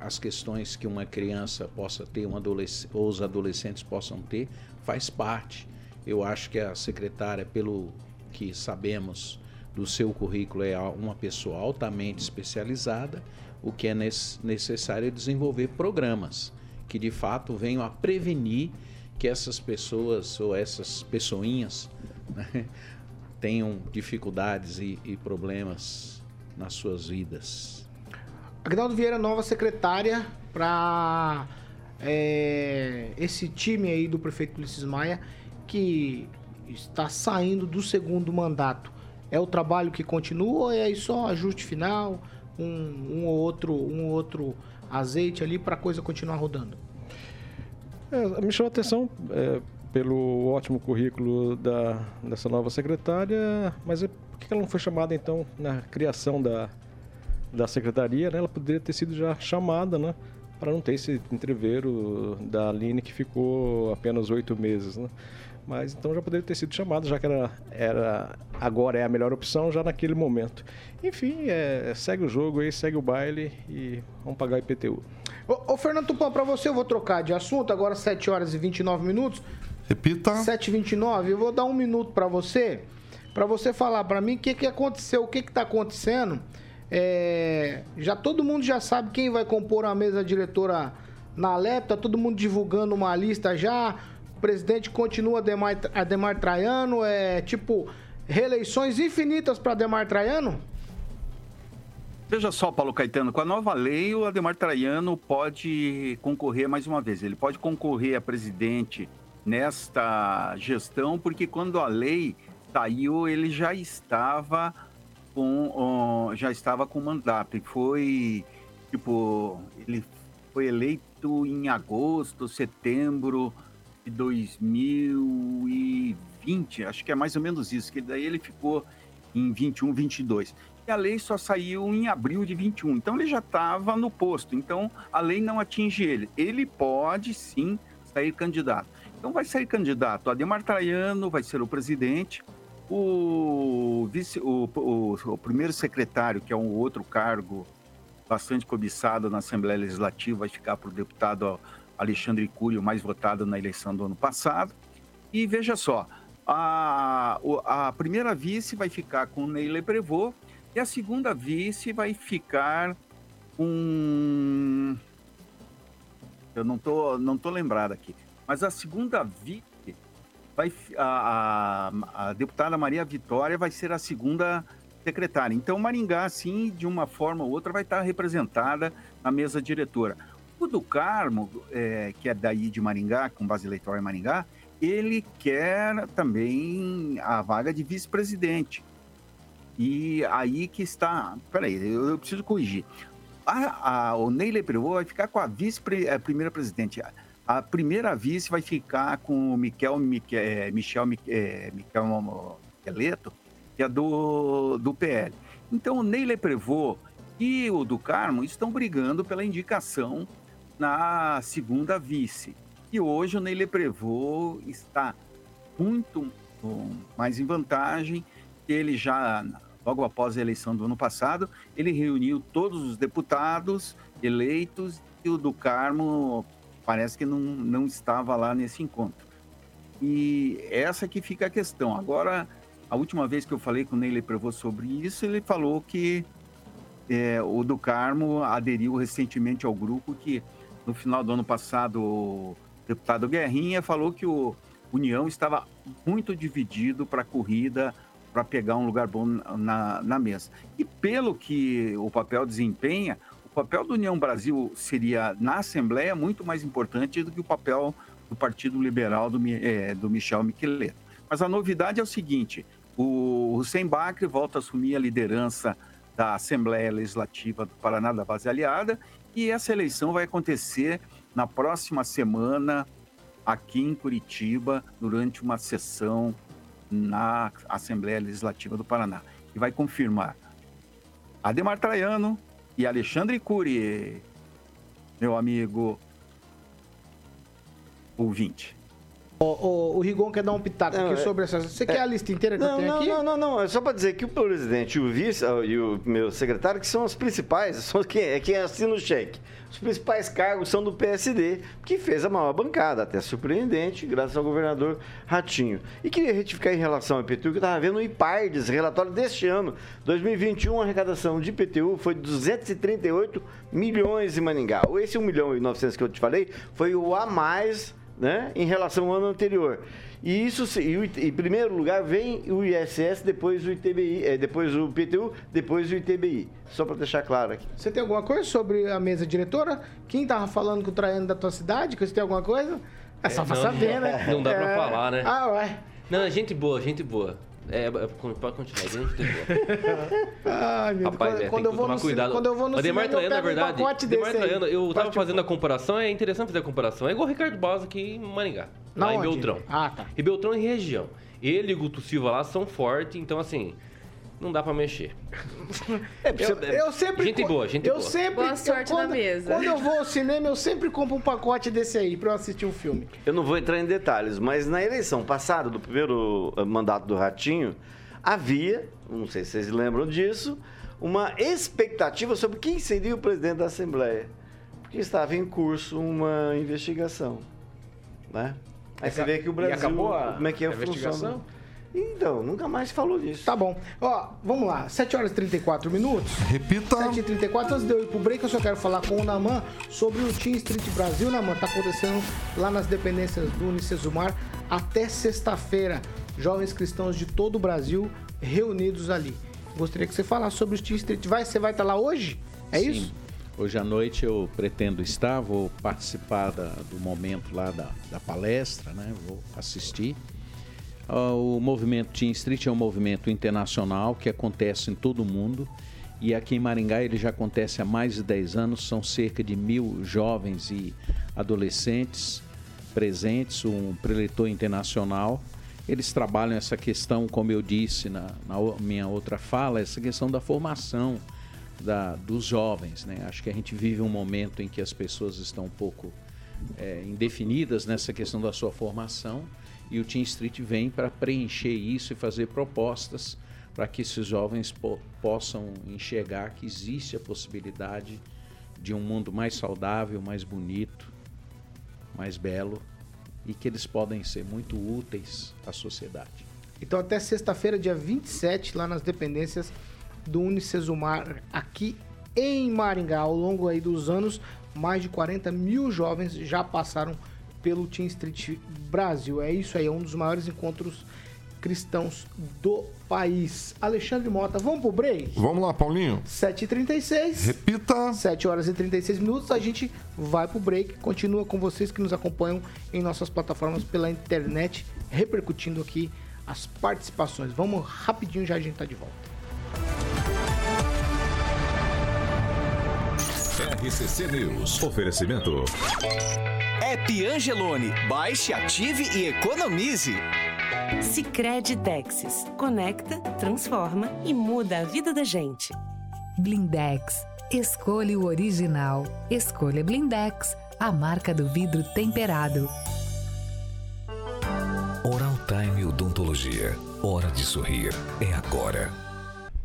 as questões que uma criança possa ter, um adolesc ou os adolescentes possam ter, faz parte. Eu acho que a secretária, pelo que sabemos do seu currículo, é uma pessoa altamente especializada. O que é necessário é desenvolver programas que de fato venham a prevenir que essas pessoas ou essas pessoinhas né, tenham dificuldades e, e problemas nas suas vidas. Agnaldo Vieira, nova secretária para é, esse time aí do prefeito Ulisses Maia que está saindo do segundo mandato. É o trabalho que continua ou é aí só ajuste final, um, um ou outro, um ou outro azeite ali para a coisa continuar rodando? É, me chamou a atenção é, pelo ótimo currículo da, dessa nova secretária, mas é, por que ela não foi chamada então na criação da, da secretaria? Né? Ela poderia ter sido já chamada, né? Para não ter esse entreveiro da Aline que ficou apenas oito meses, né? Mas então já poderia ter sido chamada, já que era, era agora é a melhor opção, já naquele momento. Enfim, é, segue o jogo aí, segue o baile e vamos pagar IPTU. Ô, ô Fernando Tupan, para você eu vou trocar de assunto, agora 7 horas e 29 minutos. Repita. 7h29, eu vou dar um minuto para você, para você falar para mim o que, que aconteceu, o que está acontecendo. É, já todo mundo já sabe quem vai compor a mesa diretora na LEP, tá todo mundo divulgando uma lista já. Presidente continua Ademar, Ademar Traiano, é tipo reeleições infinitas para Ademar Traiano? Veja só, Paulo Caetano, com a nova lei, o Ademar Traiano pode concorrer mais uma vez. Ele pode concorrer a presidente nesta gestão, porque quando a lei saiu, ele já estava com já estava com mandato e foi tipo ele foi eleito em agosto, setembro 2020, acho que é mais ou menos isso, que daí ele ficou em 21, 22. E a lei só saiu em abril de 21, então ele já estava no posto. Então a lei não atinge ele. Ele pode sim sair candidato. Então vai sair candidato Ademar Traiano, vai ser o presidente, o, vice, o, o, o primeiro secretário, que é um outro cargo bastante cobiçado na Assembleia Legislativa, vai ficar para o deputado Alexandre Curio, mais votado na eleição do ano passado. E veja só, a, a primeira vice vai ficar com Neile Prevot E a segunda vice vai ficar um. Eu não tô, não tô lembrado aqui. Mas a segunda vice vai a, a, a deputada Maria Vitória vai ser a segunda secretária. Então Maringá, assim, de uma forma ou outra, vai estar representada na mesa diretora. O do Carmo, é, que é daí de Maringá, com base eleitoral em Maringá, ele quer também a vaga de vice-presidente. E aí que está. Peraí, eu, eu preciso corrigir. A, a, o Ney Leprevô vai ficar com a vice-primeira presidente. A, a primeira vice vai ficar com o Miquel, Mique- eh, Michel Mique- eh, Miquel Miqueleto, que é do, do PL. Então, o Ney Leprevô e o do Carmo estão brigando pela indicação na segunda vice. E hoje o Ney Leprevô está muito mais em vantagem. Ele já, logo após a eleição do ano passado, ele reuniu todos os deputados eleitos e o do Carmo parece que não, não estava lá nesse encontro. E essa que fica a questão. Agora, a última vez que eu falei com o Ney Leprevô sobre isso, ele falou que é, o do Carmo aderiu recentemente ao grupo que no final do ano passado o deputado Guerrinha falou que o União estava muito dividido para a corrida para pegar um lugar bom na, na mesa. E pelo que o papel desempenha, o papel do União Brasil seria na Assembleia muito mais importante do que o papel do Partido Liberal do, eh, do Michel Miqueleto. Mas a novidade é o seguinte: o Hussein Bacri volta a assumir a liderança da Assembleia Legislativa do Paraná da Base Aliada e essa eleição vai acontecer na próxima semana aqui em Curitiba durante uma sessão na Assembleia Legislativa do Paraná e vai confirmar Ademar Traiano e Alexandre Cury, meu amigo ouvinte. O, o, o Rigon quer dar um pitaco Não, aqui é- sobre essa. Você quer é- a lista inteira que eu Não, tenho não, aqui? não, não, não. É só para dizer que o presidente e o vice e o meu secretário, que são os principais, são quem, é quem assina o cheque. Os principais cargos são do PSD, que fez a maior bancada, até surpreendente, graças ao governador Ratinho. E queria retificar em relação ao IPTU, que eu estava vendo o IPARDES, relatório deste ano, 2021, a arrecadação de IPTU foi 238 milhões em Maningá. Esse 1 milhão e 900 que eu te falei foi o a mais né, em relação ao ano anterior. E isso, se- e em primeiro lugar vem o ISS, depois o ITBI, é, depois o PTU, depois o ITBI. Só para deixar claro aqui. Você tem alguma coisa sobre a mesa diretora? Quem tava falando com o Traiano da tua cidade? Que você tem alguma coisa? É só pra não, saber, né? não dá pra É. falar, né? Ah, ué. Não, gente boa, gente boa. É, é, pode continuar, boa. Ai, meu Rapaz, Deus. é, Quando eu que vou tomar no cuidado. quando eu vou no Mas Demar cinema, eu Traiano, na pego um verdade, pacote Demar desse. Traiano, eu tava Pode- fazendo a comparação, é interessante fazer a comparação. É igual o Ricardo Baus aqui em Maringá, Na lá em onde? Beltrão. Ah, tá. E Beltrão em região. Ele e o Guto Silva lá são fortes, então assim, não dá pra mexer. Eu, eu sempre. Gente boa, gente eu boa. sempre. Boa eu- sorte na quando, mesa. Quando eu vou ao cinema, eu sempre compro um pacote desse aí pra eu assistir um filme. Eu não vou entrar em detalhes, mas na eleição passada, do primeiro eh, mandato do Ratinho, havia, não sei se vocês lembram disso, uma expectativa sobre quem seria o presidente da Assembleia. Porque estava em curso uma investigação. Né? Aí você vê que o Brasil. acabou a- como é que é a funciona. investigação? Então, nunca mais se falou disso. Tá bom. Ó, vamos lá. 7 horas e 34 minutos. Repita. 7h34. Antes de eu ir pro break, eu só quero falar com o Naman sobre o Team Street Brasil. Naman, tá acontecendo lá nas dependências do Unicesumar até sexta-feira. Jovens cristãos de todo o Brasil reunidos ali. Gostaria que você falasse sobre o Team Street. Vai, você vai estar lá hoje? É Sim. isso? Hoje à noite eu pretendo estar, vou participar da- do momento lá da, da palestra, né? Vou assistir. Ah, O movimento Team Street é um movimento internacional que acontece em todo o mundo. E aqui em Maringá ele já acontece há mais de 10 anos. São cerca de mil jovens e adolescentes presentes, um preletor internacional. Eles trabalham essa questão, como eu disse na, na minha outra fala, essa questão da formação da- dos jovens. Né? Acho que a gente vive um momento em que as pessoas estão um pouco é, indefinidas nessa questão da sua formação e o Team Street vem para preencher isso e fazer propostas para que esses jovens po- possam enxergar que existe a possibilidade de um mundo mais saudável, mais bonito, mais belo e que eles podem ser muito úteis à sociedade. Então, até sexta-feira, dia 27, lá nas dependências do Unicesumar aqui em Maringá. Ao longo aí dos anos, mais de 40 mil jovens já passaram pelo Team Street Brasil. É isso aí, é um dos maiores encontros cristãos do país. Alexandre Mota, vamos pro break? Vamos lá, Paulinho. 7h36. Repita. 7 horas e 36 minutos. A gente vai pro break. Continua com vocês que nos acompanham em nossas plataformas pela internet, repercutindo aqui as participações. Vamos rapidinho, já a gente tá de volta. RCC News. Oferecimento. App Angelone. Baixe, ative e economize. Sicredi Texas. Conecta, transforma e muda a vida da gente. Blindex. Escolha o original. Escolha Blindex, a marca do vidro temperado. Oral Time Odontologia. Hora de sorrir. É agora.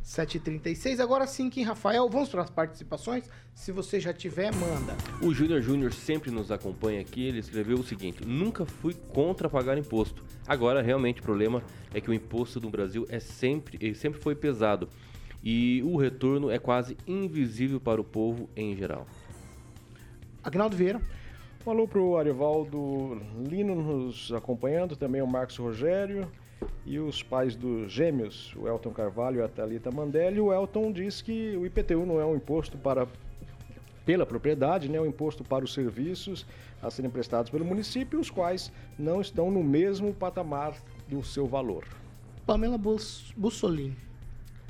7h36. Agora sim, Kim Rafael, vamos para as participações. Se você já tiver, manda. O Júnior Júnior sempre nos acompanha aqui. Ele escreveu o seguinte: Nunca fui contra pagar imposto. Agora, realmente, o problema é que o imposto no Brasil é sempre, ele sempre foi pesado. E o retorno é quase invisível para o povo em geral. Agnaldo Vieira. Um alô pro Arivaldo Lino nos acompanhando, também o Marcos Rogério e os pais dos gêmeos, o Elton Carvalho e a Thalita Mandelli. O Elton diz que o IPTU não é um imposto para pela propriedade, né, é um imposto para os serviços a serem prestados pelo município, os quais não estão no mesmo patamar do seu valor. Pamela Bus Bussolini.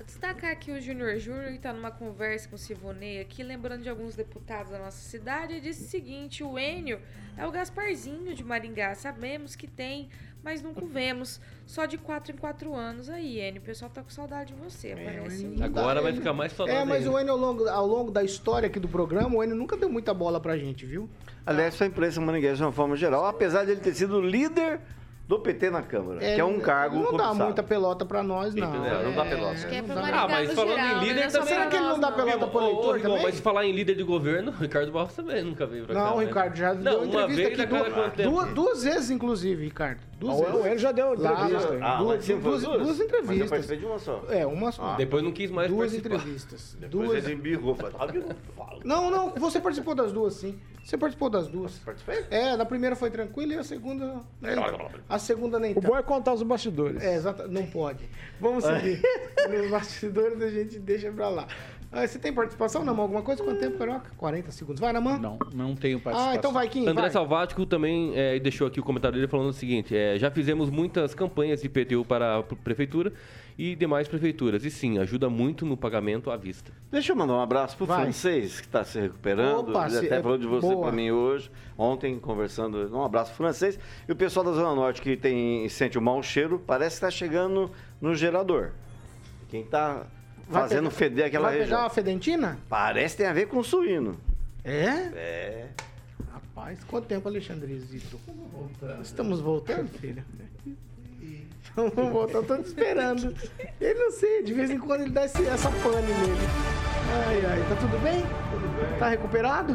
Destacar aqui o Júnior Júnior, que está numa conversa com o Sivonei aqui, lembrando de alguns deputados da nossa cidade, ele disse o seguinte, o Enio é o Gasparzinho de Maringá, sabemos que tem, mas nunca o vemos, só de 4 em 4 anos. Aí, Enio, o pessoal tá com saudade de você, parece. Enio, Agora vai ficar mais saudável. É, mas ainda. o Enio, ao longo, ao longo da história aqui do programa, o Enio nunca deu muita bola pra gente, viu? Aliás, foi a imprensa maringuesa de uma forma geral, apesar de ele ter sido líder do PT na Câmara, que é um cargo Não dá muita pelota pra nós, não. É, não dá pelota. Acho que é Ah, mas no falando geral, em líder né? É também- Será que ele não dá pelota pro eleitor Rigon, também? mas se falar em líder de governo, o Ricardo Barros também nunca veio pra cá. Não, o né? Ricardo já Não, deu uma entrevista vez aqui a duas, duas, duas vezes, inclusive, Ricardo. Duas vezes. Enio já deu Lá, entrevista. Ah, duas, duas, foi duas Mas eu entrevistas. participei de uma só. É, uma só. Depois não quis mais duas participar. entrevistas. Depois Duas... ele embirrou. falou, "Ah, eu não falo." Não, não, você participou das duas, sim. Você participou das duas. Participei? É, na primeira foi tranquilo e a segunda. né, A segunda nem O tanto. bom é contar os bastidores. É, exato. Não pode. Vamos seguir. Nos bastidores a gente deixa pra lá. Ah, você tem participação, Namã? Alguma coisa? Quanto tempo, Carioca? 40 segundos. Vai, Namã? Não, não tenho participação. Ah, então vai, Kim. André vai. Salvático também é, deixou aqui o comentário dele falando o seguinte: é, já fizemos muitas campanhas de IPTU para a prefeitura e demais prefeituras. E sim, ajuda muito no pagamento à vista. Deixa eu mandar um abraço pro Vai. francês, que está se recuperando. Opa, Ele se- até falou de você para mim hoje, ontem, conversando. Um abraço pro francês. E o pessoal da Zona Norte que tem, sente o mau cheiro, parece que está chegando no gerador. Quem está Vai fazendo pegar- feder aquela Vai região. pegar uma fedentina? Parece que tem a ver com suíno. É? É. Rapaz, quanto tempo, Alexandrezito? Estamos voltando, filho? Então vamos voltar, tô te esperando. Ele não sei, de vez em quando ele dá esse- essa pane nele. Ai, ai, tá tudo bem? Tá recuperado?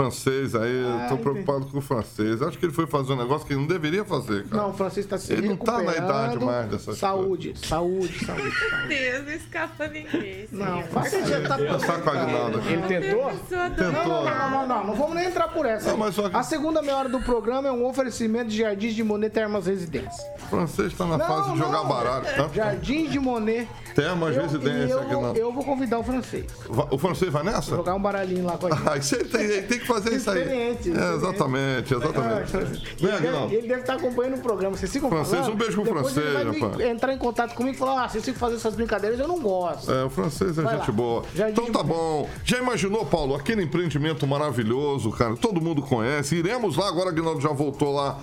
Francês aí, eu tô preocupado com o francês. Acho que ele foi fazer um negócio que ele não deveria fazer, cara. Não, o Francisco tá se Ele não tá na idade mais dessas Saúde, saúde, saúde, Meu saúde. Deus, não escapa ninguém. Não, faz que já tá Tá sacaneado aqui. Ele tentou? Não, não, não, não, não, não, não vamos nem entrar por essa. Não, mas só que- A segunda meia hora do programa é um oferecimento de Jardins de Monet Termas Residência. O francês tá na Não, fase de jogar não. baralho, tá? Jardins de Monet. Termas residência e eu, aqui vou- não. eu vou convidar o francês. O francês vai nessa? Jogar um baralhinho lá com a gente. Ah, isso ele tem, ele tem que fazer isso aí. Experiente, É, experiente. exatamente, Ah, exatamente. Francês. Vem, Ele, ele deve estar acompanhando o programa. Vocês ficam Francês, falando. um beijo pro francês, ele vai entrar em contato comigo e falar: ah, vocês ficam fazendo essas brincadeiras, eu não gosto. É, o francês é Vai gente lá. boa. Jardim Então tá bom. Já imaginou, Paulo, aquele empreendimento maravilhoso, cara? Todo mundo conhece. Iremos lá, agora Aguinaldo já voltou lá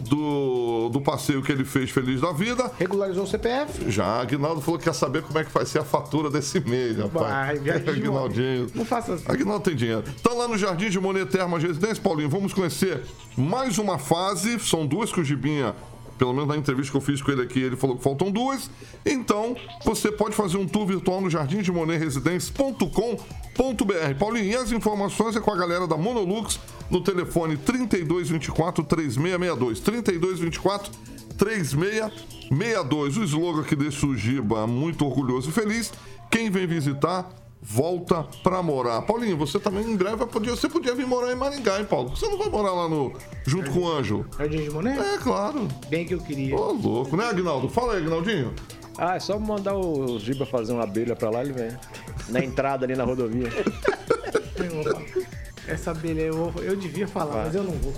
do, do passeio que ele fez Feliz da Vida. Regularizou o CPF? Já, Aguinaldo falou que quer saber como é que vai ser a fatura desse mês, rapaz. Vai, Aguinaldinho. Não faça assim. Aguinaldo tem dinheiro. Tá lá no Jardim de Monet Termas Residência, Paulinho. Vamos conhecer mais uma fase. São duas que o Gibinha, pelo menos na entrevista que eu fiz com ele aqui, ele falou que faltam duas. Então, você pode fazer um tour virtual no jardim de Residência.com.br. Paulinho, e as informações é com a galera da Monolux no telefone 3224 3662. 3224 3662. O slogan deixa o Giba muito orgulhoso e feliz quem vem visitar volta pra morar. Paulinho, você também em breve podia, você podia vir morar em Maringá, hein, Paulo? Você não vai morar lá no junto com o Anjo? Jardim de Monet? É, claro. Bem que eu queria. Ô, louco, né, Agnaldo? Fala aí, Agnaldinho. Ah, é só mandar o Giba fazer uma abelha pra lá, ele vem. Na entrada ali na rodovia. Essa abelha eu, eu devia falar, mas eu não vou.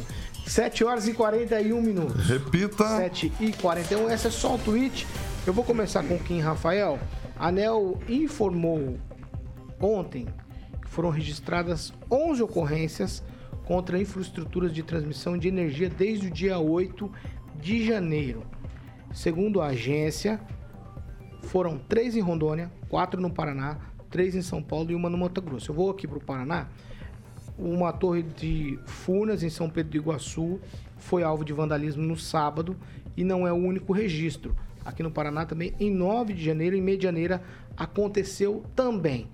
7 horas e 41 minutos. Repita. 7 e 41. Essa é só um tweet. Eu vou começar com o Kim Rafael. A ANEL informou ontem foram registradas 11 ocorrências contra infraestruturas de transmissão de energia desde o dia 8 de janeiro. Segundo a agência, foram três em Rondônia, quatro no Paraná, três em São Paulo e uma no Mato Grosso. Eu vou aqui para o Paraná. Uma torre de Furnas, em São Pedro do Iguaçu, foi alvo de vandalismo no sábado e não é o único registro. Aqui no Paraná também, em 9 de janeiro, em Medianeira, aconteceu também.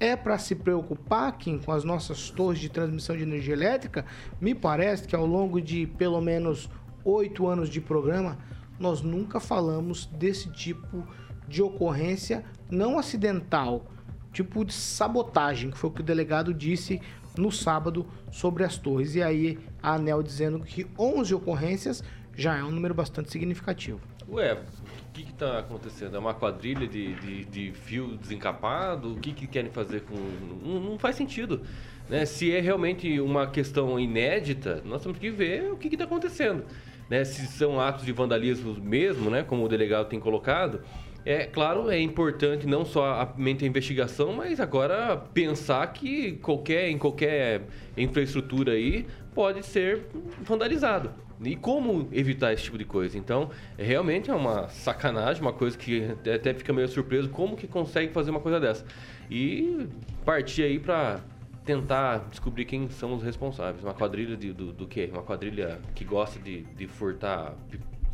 É para se preocupar, Kim, com as nossas torres de transmissão de energia elétrica? Me parece que ao longo de pelo menos oito anos de programa, nós nunca falamos desse tipo de ocorrência não acidental, tipo de sabotagem, que foi o que o delegado disse no sábado sobre as torres. E aí a ANEL dizendo que 11 ocorrências já é um número bastante significativo. Ué, que está acontecendo? É uma quadrilha de, de, de fio desencapado? O que, que querem fazer com. Não, não faz sentido. Né? Se é realmente uma questão inédita, nós temos que ver o que está acontecendo. Né? Se são atos de vandalismo mesmo, né? como o delegado tem colocado. É claro, é importante não só a mente a investigação, mas agora pensar que qualquer em qualquer infraestrutura aí pode ser vandalizado. E como evitar esse tipo de coisa? Então, realmente é uma sacanagem, uma coisa que até fica meio surpreso como que consegue fazer uma coisa dessa. E partir aí para tentar descobrir quem são os responsáveis. Uma quadrilha de, do, do quê? Uma quadrilha que gosta de, de furtar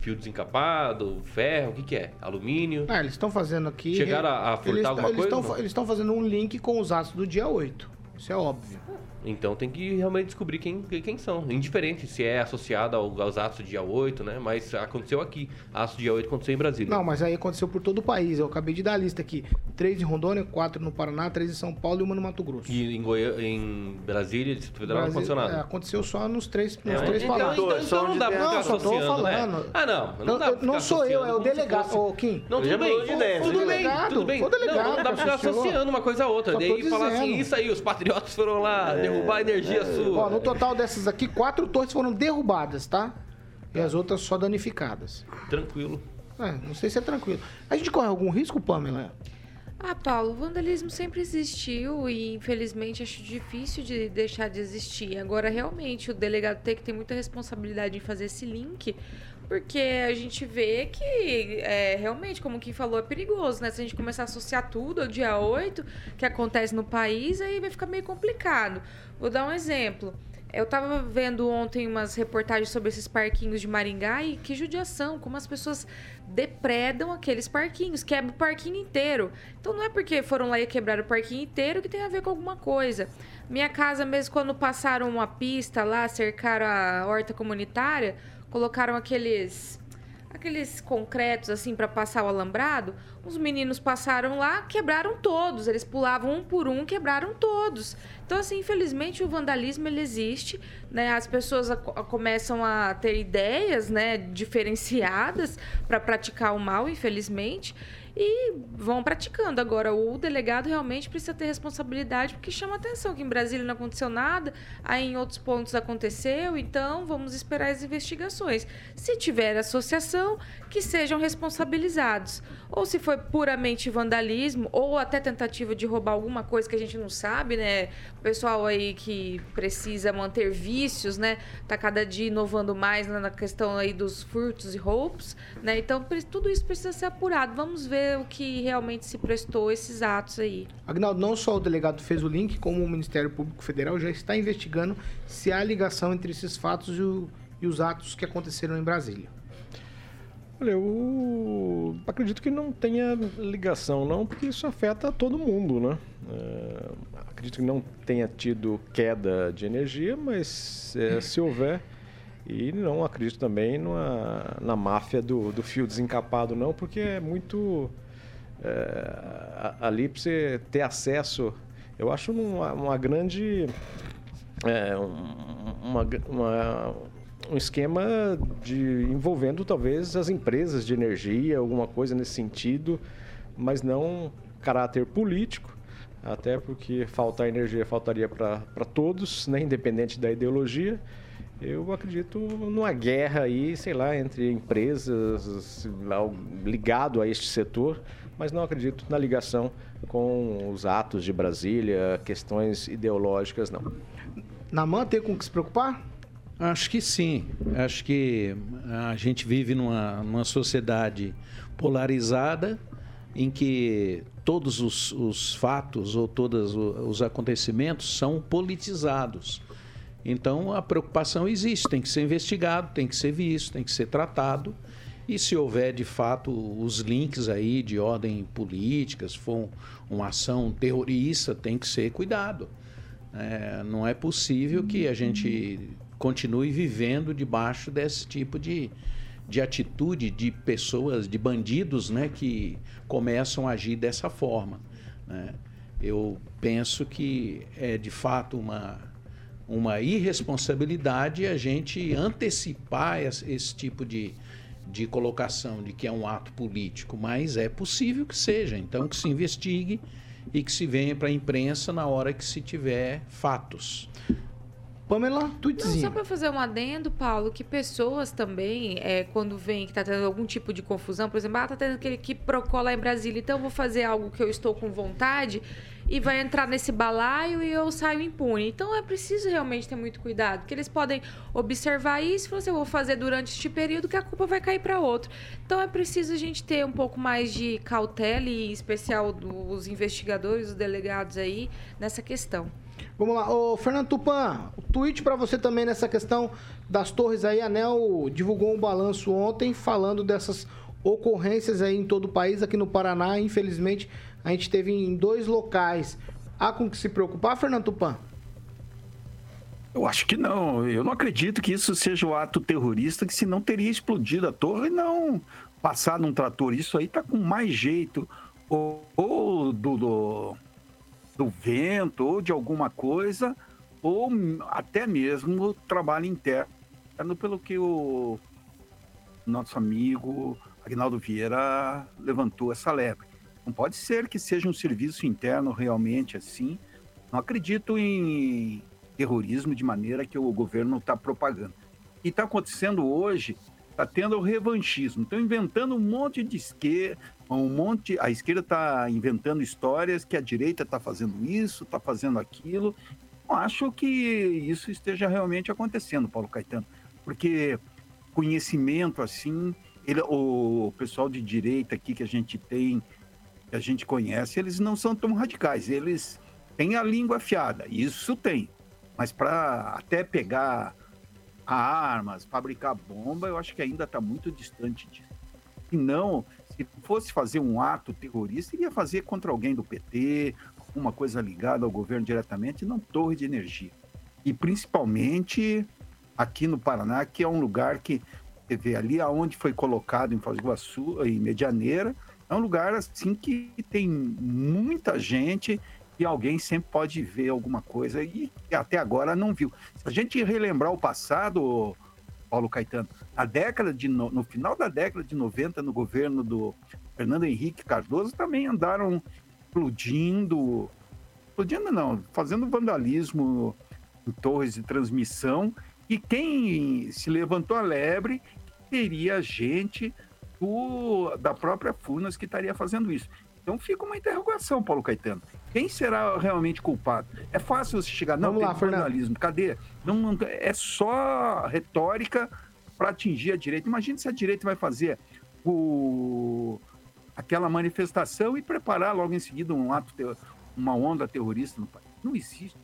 fio desencapado, ferro, o que, que é? Alumínio? Ah, eles estão fazendo aqui. Chegaram a, a furtar eles, alguma eles coisa? Eles estão fazendo um link com os atos do dia 8. Isso é óbvio. Então tem que realmente descobrir quem, quem são. Indiferente se é associado ao- aos atos do dia 8, né? Mas aconteceu aqui. Atos do dia 8 aconteceu em Brasília. Não, mas aí aconteceu por todo o país. Eu acabei de dar a lista aqui. Três em Rondônia, quatro no Paraná, três em São Paulo e uma no Mato Grosso. E em, Goiânia, em Brasília, Distrito Federal, não Brasil- aconteceu nada. é, aconteceu só nos três, nos É, três então, então, então não dá pra Não, ficar só tô associando, né? falando. Ah, não. Não, dá pra eu- não sou eu, é o delegado. fosse- Ô, Kim. Não, tudo bem. Tudo bem, tudo bem. Não, não dá pra ficar associando uma coisa a outra. Daí falar assim, isso aí, os patriotas foram lá derrubar a energia sua. Ó, no total dessas aqui, quatro torres foram derrubadas, tá? E as outras só danificadas. Tranquilo. É, não sei se é tranquilo. A gente corre algum risco, Pamela? Ah, Paulo, o vandalismo sempre existiu e infelizmente acho difícil de deixar de existir. Agora, realmente, o delegado tem que ter muita responsabilidade em fazer esse link, porque a gente vê que é, realmente, como quem falou, é perigoso, né? Se a gente começar a associar tudo ao dia 8, que acontece no país, aí vai ficar meio complicado. Vou dar um exemplo. Eu tava vendo ontem umas reportagens sobre esses parquinhos de Maringá e que judiação, como as pessoas depredam aqueles parquinhos, quebra o parquinho inteiro. Então não é porque foram lá e quebraram o parquinho inteiro que tem a ver com alguma coisa. Minha casa mesmo, quando passaram uma pista lá, cercaram a horta comunitária, colocaram aqueles aqueles concretos assim para passar o alambrado, os meninos passaram lá, quebraram todos, eles pulavam um por um, quebraram todos. Então assim, infelizmente o vandalismo ele existe, né? As pessoas a- a- começam a ter ideias, né, diferenciadas para praticar o mal, infelizmente. E vão praticando. Agora, o delegado realmente precisa ter responsabilidade, porque chama atenção que em Brasília não aconteceu nada, aí em outros pontos aconteceu, então vamos esperar as investigações. Se tiver associação, que sejam responsabilizados. Ou se foi puramente vandalismo, ou até tentativa de roubar alguma coisa que a gente não sabe, né? O pessoal aí que precisa manter vícios, né? Tá cada dia inovando mais né, na questão aí dos furtos e roubos, né? Então, tudo isso precisa ser apurado. Vamos ver o que realmente se prestou esses atos aí. Agnaldo, não só o delegado fez o link, como o Ministério Público Federal já está investigando se há ligação entre esses fatos e, o- e os atos que aconteceram em Brasília. Olha, eu acredito que não tenha ligação, não, porque isso afeta todo mundo, né? É, acredito que não tenha tido queda de energia, mas é, se houver. E não acredito também numa, na máfia do, do fio desencapado, não, porque é muito é, ali para você ter acesso, eu acho uma, uma grande. é, um- uma, uma- um esquema de envolvendo talvez as empresas de energia, alguma coisa nesse sentido, mas não caráter político, até porque faltar energia faltaria para todos, né, independente da ideologia. Eu acredito numa guerra aí, sei lá, entre empresas ligado a este setor, mas não acredito na ligação com os atos de Brasília, questões ideológicas, não. Naman tem com o que se preocupar? Acho que sim. Acho que a gente vive numa, numa sociedade polarizada em que todos os, os fatos ou todos os acontecimentos são politizados. Então a preocupação existe, tem que ser investigado, tem que ser visto, tem que ser tratado. E se houver de fato os links aí de ordem política, se for um- uma ação terrorista, tem que ser cuidado. É, não é possível que a gente continue vivendo debaixo desse tipo de, de atitude de pessoas, de bandidos, né, que começam a agir dessa forma. né? Eu penso que é de fato uma, uma irresponsabilidade a gente antecipar esse, esse tipo de, de colocação de que é um ato político, mas é possível que seja. Então, que se investigue e que se venha para a imprensa na hora que se tiver fatos. Pamela, Não, tweetzinho. só para fazer um adendo, Paulo, que pessoas também, é, quando vem que tá tendo algum tipo de confusão, por exemplo, ah, tá tendo aquele que procó lá em Brasília, então eu vou fazer algo que eu estou com vontade e vai entrar nesse balaio e eu saio impune. Então é preciso realmente ter muito cuidado, porque eles podem observar isso e falar assim, eu vou fazer durante este período que a culpa vai cair para outro. Então é preciso a gente ter um pouco mais de cautela e em especial dos investigadores, os delegados aí nessa questão. Vamos lá, ô Fernando Tupan, o tweet pra você também nessa questão das torres aí, a ANEL divulgou um balanço ontem falando dessas ocorrências aí em todo o país, aqui no Paraná, infelizmente, a gente teve em dois locais. Há com que se preocupar, Fernando Tupan? Eu acho que não. Eu não acredito que isso seja o ato terrorista, que senão teria explodido a torre não passar num trator. Isso aí tá com mais jeito ou, ou do, do, do vento, ou de alguma coisa, ou até mesmo trabalho interno, pelo que o nosso amigo Agnaldo Vieira levantou essa lebre. Não pode ser que seja um serviço interno realmente assim. Não acredito em terrorismo de maneira que o governo está propagando. E está acontecendo hoje, está tendo o revanchismo. Estão inventando um monte de esquerda, um monte. A esquerda está inventando histórias que a direita está fazendo isso, está fazendo aquilo. Não acho que isso esteja realmente acontecendo, Paulo Caetano, porque conhecimento assim, ele, o pessoal de direita aqui que a gente tem, que a gente conhece, eles não são tão radicais. Eles têm a língua afiada, isso tem. Mas para até pegar armas, fabricar bomba, eu acho que ainda está muito distante disso. E não, se fosse fazer um ato terrorista, iria fazer contra alguém do PT, uma coisa ligada ao governo diretamente, não torre de energia. E principalmente aqui no Paraná, que é um lugar que você vê ali aonde foi colocado em Foz do Iguaçu, em Medianeira, é um lugar assim que tem muita gente e alguém sempre pode ver alguma coisa e até agora não viu. Se a gente relembrar o passado, Paulo Caetano, a década de no, no final da década de 90 no governo do Fernando Henrique Cardoso também andaram explodindo, explodindo não, fazendo vandalismo em torres de transmissão e quem se levantou a lebre teria gente do, da própria Furnas que estaria fazendo isso. Então fica uma interrogação, Paulo Caetano. Quem será realmente culpado? É fácil você chegar, não, Vamos tem lá, vandalismo, cadê? Não, não- é só retórica para atingir a direita. Imagina se a direita vai fazer o, aquela manifestação e preparar logo em seguida um ato, uma onda terrorista no país. Não existe.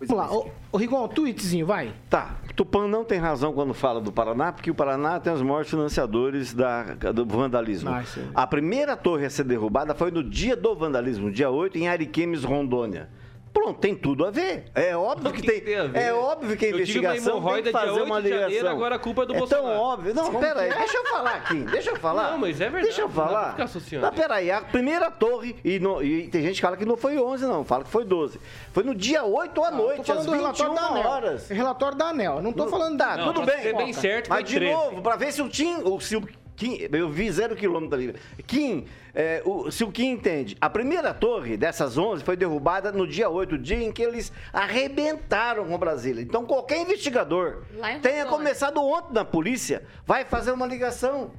Vamos lá, ô, ô Rigon, tweetzinho, vai. Tá, Tupã não tem razão quando fala do Paraná, porque o Paraná tem os maiores financiadores da, do vandalismo. Ah, isso aí. a primeira torre a ser derrubada foi no dia do vandalismo, dia 8, em Ariquemes, Rondônia. Pronto, tem tudo a ver. É óbvio que, tem. a ver? É óbvio que a Eu tive uma investigação tem que fazer 8 uma de janeiro, ligação. agora a culpa é do é Bolsonaro. tão óbvio. Não, Como pera aí, que é? deixa eu falar aqui. Deixa eu falar. Não, mas é verdade, Deixa eu não falar. ficar associando Não, pera aí, a primeira torre, e, no- e tem gente que fala que não foi 11, não, fala que foi 12. Foi no dia 8 à Não, noite, às falando do relatório 21 da ANEL. horas. É Relatório da ANEL. Não tô falando Tá, da... tudo pra bem. ser bem certo, Mas foi de 13. novo, pra ver se o Tim, ou se o Kim, eu vi zero quilômetro ali. Kim, é, o- se o Kim entende, a primeira torre dessas 11 foi derrubada no dia 8, o dia em que eles arrebentaram com Brasília. Então qualquer investigador tenha começado ontem na polícia, vai fazer uma ligação.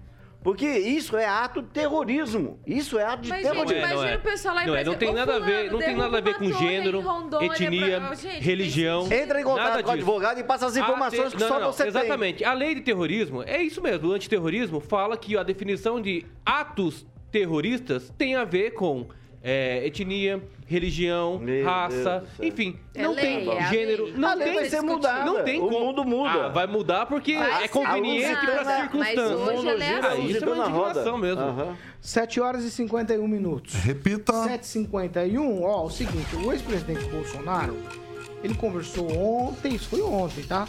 Porque isso é ato de terrorismo. Isso é ato de Mas, gente, terrorismo. imagina o pessoal lá em não, é, não tem "Ô, nada a ver, não tem nada a ver com gênero, Rondônia etnia, pra- Gente, religião. Entra em contato nada com o advogado e passa as informações A te- que só não, não, você tem. Exatamente. A lei de terrorismo é isso mesmo. O antiterrorismo fala que a definição de atos terroristas tem a ver com é, etnia, religião, Meu raça, Deus enfim. É não lei, tem é gênero. lei. Não A lei tem, vai ser mudada. Não tem O como. mundo muda. Ah, vai mudar porque Vai é conveniente para as mas circunstâncias. hoje ela é Ah, isso é uma indignação mesmo. Aham. 7 horas e 51 minutos. Repita. 7h51, ó, o seguinte, o ex-presidente Bolsonaro, ele conversou ontem, isso foi ontem, tá?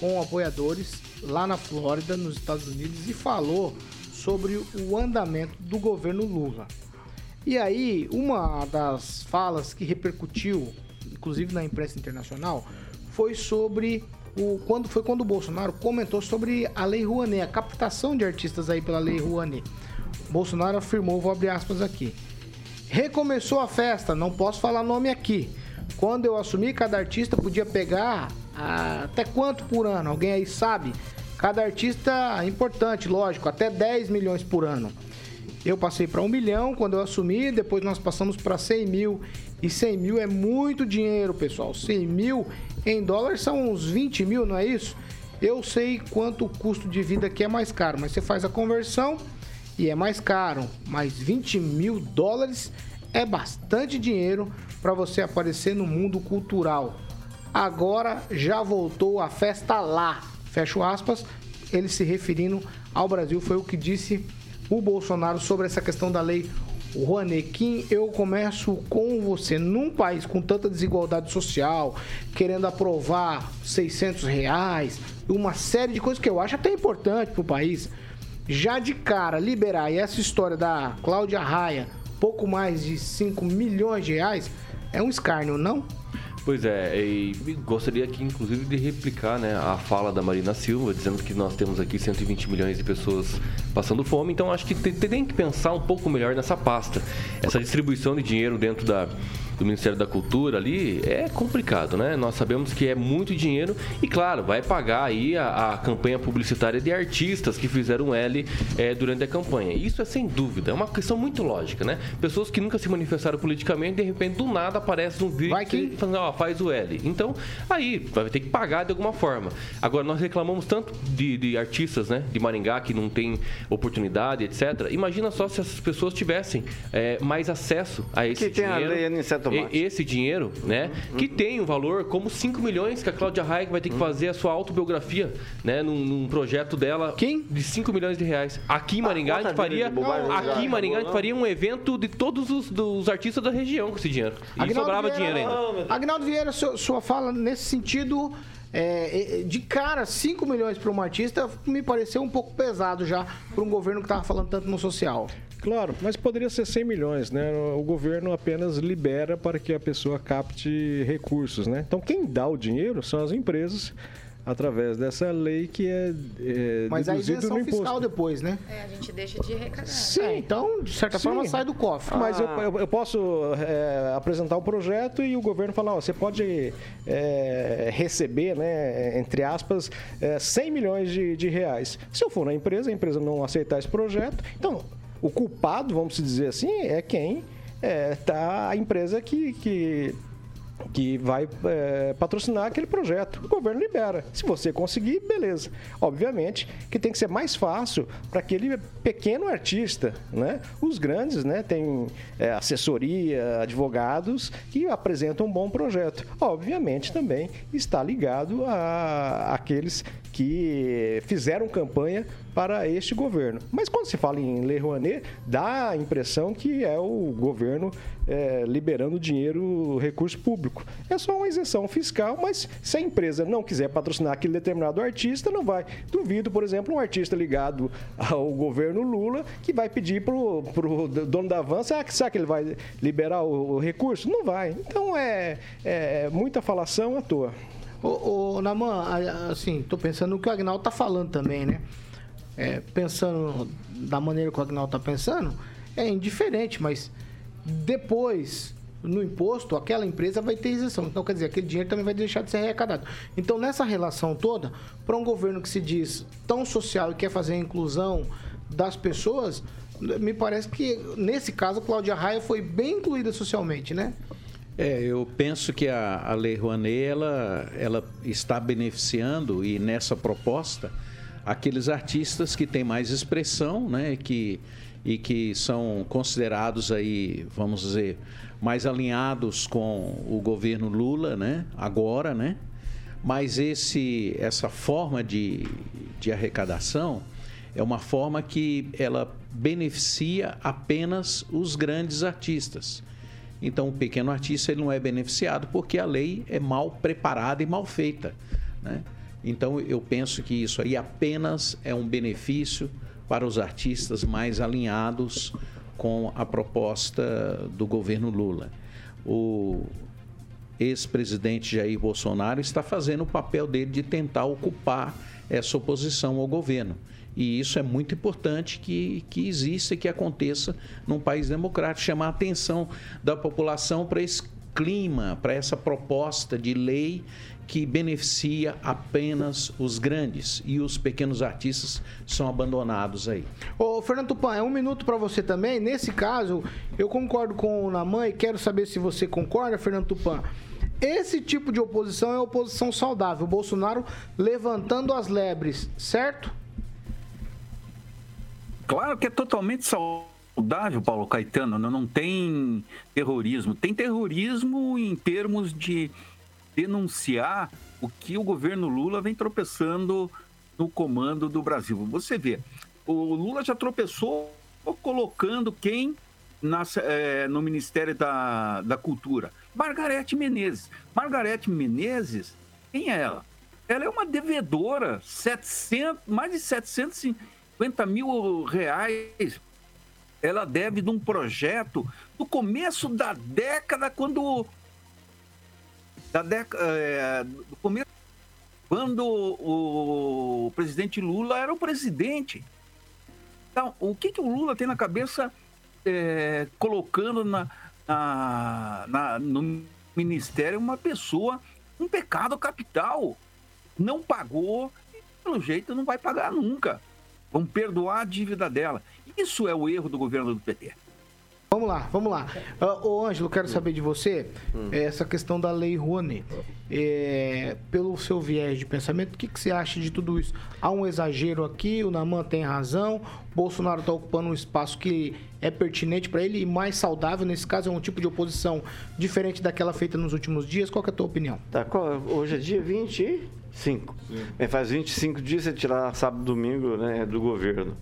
Com apoiadores lá na Flórida, nos Estados Unidos, e falou sobre o andamento do governo Lula. E aí, uma das falas que repercutiu, inclusive na imprensa internacional, foi sobre o quando foi quando o Bolsonaro comentou sobre a Lei Rouanet, a captação de artistas aí pela Lei Rouanet. Bolsonaro afirmou, vou abrir aspas aqui. Recomeçou a festa, não posso falar nome aqui. Quando eu assumi, cada artista podia pegar ah, até quanto por ano? Alguém aí sabe? Cada artista é importante, lógico, até 10 milhões por ano. Eu passei para um milhão quando eu assumi, depois nós passamos para 100 mil. E 100 mil é muito dinheiro, pessoal. 100 mil em dólares são uns 20 mil, não é isso? Eu sei quanto o custo de vida aqui é mais caro, mas você faz a conversão e é mais caro. Mas 20 mil dólares é bastante dinheiro para você aparecer no mundo cultural. Agora já voltou a festa lá. Fecho aspas, ele se referindo ao Brasil, foi o que disse o Bolsonaro sobre essa questão da lei Rouanet. Kim, eu começo com você. Num país com tanta desigualdade social, querendo aprovar 600 reais, uma série de coisas que eu acho até importante para o país, já de cara liberar e essa história da Cláudia Raia, pouco mais de 5 milhões de reais, é um escárnio, não? Pois é, e gostaria aqui, inclusive, de replicar né, a fala da Marina Silva, dizendo que nós temos aqui 120 milhões de pessoas passando fome, então acho que te- tem que pensar um pouco melhor nessa pasta. Essa distribuição de dinheiro dentro da, do Ministério da Cultura ali é complicado, né? Nós sabemos que é muito dinheiro e, claro, vai pagar aí a, a campanha publicitária de artistas que fizeram L eh, durante a campanha. Isso é sem dúvida, é uma questão muito lógica, né? Pessoas que nunca se manifestaram politicamente, de repente, do nada aparece um vídeo Vai que- falando, ó, faz o L. Então, aí vai ter que pagar de alguma forma. Agora, nós reclamamos tanto de, de artistas, né, de Maringá que não tem oportunidade, etc. Imagina só se essas pessoas tivessem eh, mais acesso a esse Que tem a dinheiro. lei Aniceto Tomate. E- esse dinheiro, né, que tem um valor como 5 milhões que a Cláudia Raia vai ter que fazer a sua autobiografia, né, num, num projeto dela Quem? de 5 milhões de reais. Aqui em Maringá a gente faria, aqui em Maringá a gente faria um evento de todos os dos artistas da região com esse dinheiro. E Agnaldo sobrava Vieira- dinheiro ainda. Agnaldo Vieira, sua, sua fala nesse sentido, é, é, de cara, 5 milhões para um artista me pareceu um pouco pesado já para um governo que estava falando tanto no social. Claro, mas poderia ser 100 milhões, né? O governo apenas libera para que a pessoa capte recursos, né? Então quem dá o dinheiro são as empresas através dessa lei que é, é Mas a isenção fiscal depois, né? É, a gente deixa de arrecadar. Sim, então, de certa Sim. forma, sai do cofre. Mas eu, eu- eu posso é, apresentar um projeto e o governo falar, ó, você pode é, receber, né, entre aspas, é, 100 milhões de, de reais. Se eu for na empresa, a empresa não aceitar esse projeto, então o culpado, vamos dizer assim, é quem está a empresa que, que que vai é, patrocinar aquele projeto. O governo libera. Se você conseguir, beleza. Obviamente que tem que ser mais fácil para aquele pequeno artista, né? Os grandes, né? Tem é, assessoria, advogados que apresentam um bom projeto. Obviamente também está ligado a aqueles que fizeram campanha para este governo. Mas quando se fala em Lei Rouanet, dá a impressão que é o governo é, liberando dinheiro, recurso público. É só uma isenção fiscal, mas se a empresa não quiser patrocinar aquele determinado artista, não vai. Duvido, por exemplo, um artista ligado ao governo Lula que vai pedir para o dono da van, será que, será que ele vai liberar o, o recurso? Não vai. Então é, é muita falação à toa. Ô, ô Naman, assim, tô pensando no que o Agnaldo tá falando também, né? É, pensando da maneira que o Agnaldo tá pensando, é indiferente, mas depois no imposto, aquela empresa vai ter isenção. Então, quer dizer, aquele dinheiro também vai deixar de ser arrecadado. Então, nessa relação toda, para um governo que se diz tão social e quer fazer a inclusão das pessoas, me parece que, nesse caso, Cláudia Raia foi bem incluída socialmente, né? É, eu penso que a, a Lei Rouanet, ela, ela está beneficiando, e nessa proposta, aqueles artistas que têm mais expressão, né, que, e que são considerados aí, vamos dizer, mais alinhados com o governo Lula, né, agora, né, mas esse, essa forma de, de arrecadação é uma forma que ela beneficia apenas os grandes artistas. Então, o pequeno artista ele não é beneficiado porque a lei é mal preparada e mal feita. Né? Então, eu penso que isso aí apenas é um benefício para os artistas mais alinhados com a proposta do governo Lula. O ex-presidente Jair Bolsonaro está fazendo o papel dele de tentar ocupar essa oposição ao governo. E isso é muito importante que, que exista e que aconteça num país democrático, chamar a atenção da população para esse clima, para essa proposta de lei que beneficia apenas os grandes e os pequenos artistas são abandonados aí. Ô, Fernando Tupan, é um minuto para você também. Nesse caso, eu concordo com o Naman e quero saber se você concorda, Fernando Tupan. Esse tipo de oposição é oposição saudável. O Bolsonaro levantando as lebres, certo? Claro que é totalmente saudável, Paulo Caetano. Não tem terrorismo. Tem terrorismo em termos de denunciar o que o governo Lula vem tropeçando no comando do Brasil. Você vê, o Lula já tropeçou colocando quem é, no Ministério da, da Cultura? Margarete Menezes. Margarete Menezes, quem é ela? Ela é uma devedora, 700, mais de 750 mil reais. Ela deve de um projeto no começo da década, quando da década, é, do começo, quando o presidente Lula era o presidente. Então, o que, que o Lula tem na cabeça é, colocando na, na, na, no ministério uma pessoa um pecado capital? Não pagou e, pelo jeito, não vai pagar nunca. Vão perdoar a dívida dela. Isso é o erro do governo do PT. Vamos lá, vamos lá. Uh, ô Ângelo, quero saber de você hum. essa questão da lei Rouanet. É, pelo seu viés de pensamento, o que, que, você acha de tudo isso? Há um exagero aqui, o Naman tem razão, Bolsonaro está ocupando um espaço que é pertinente para ele e mais saudável, nesse caso é um tipo de oposição diferente daquela feita nos últimos dias. Qual é a tua opinião? Tá, hoje é dia 25. É, faz 25 dias você tirar sábado e domingo né, do governo.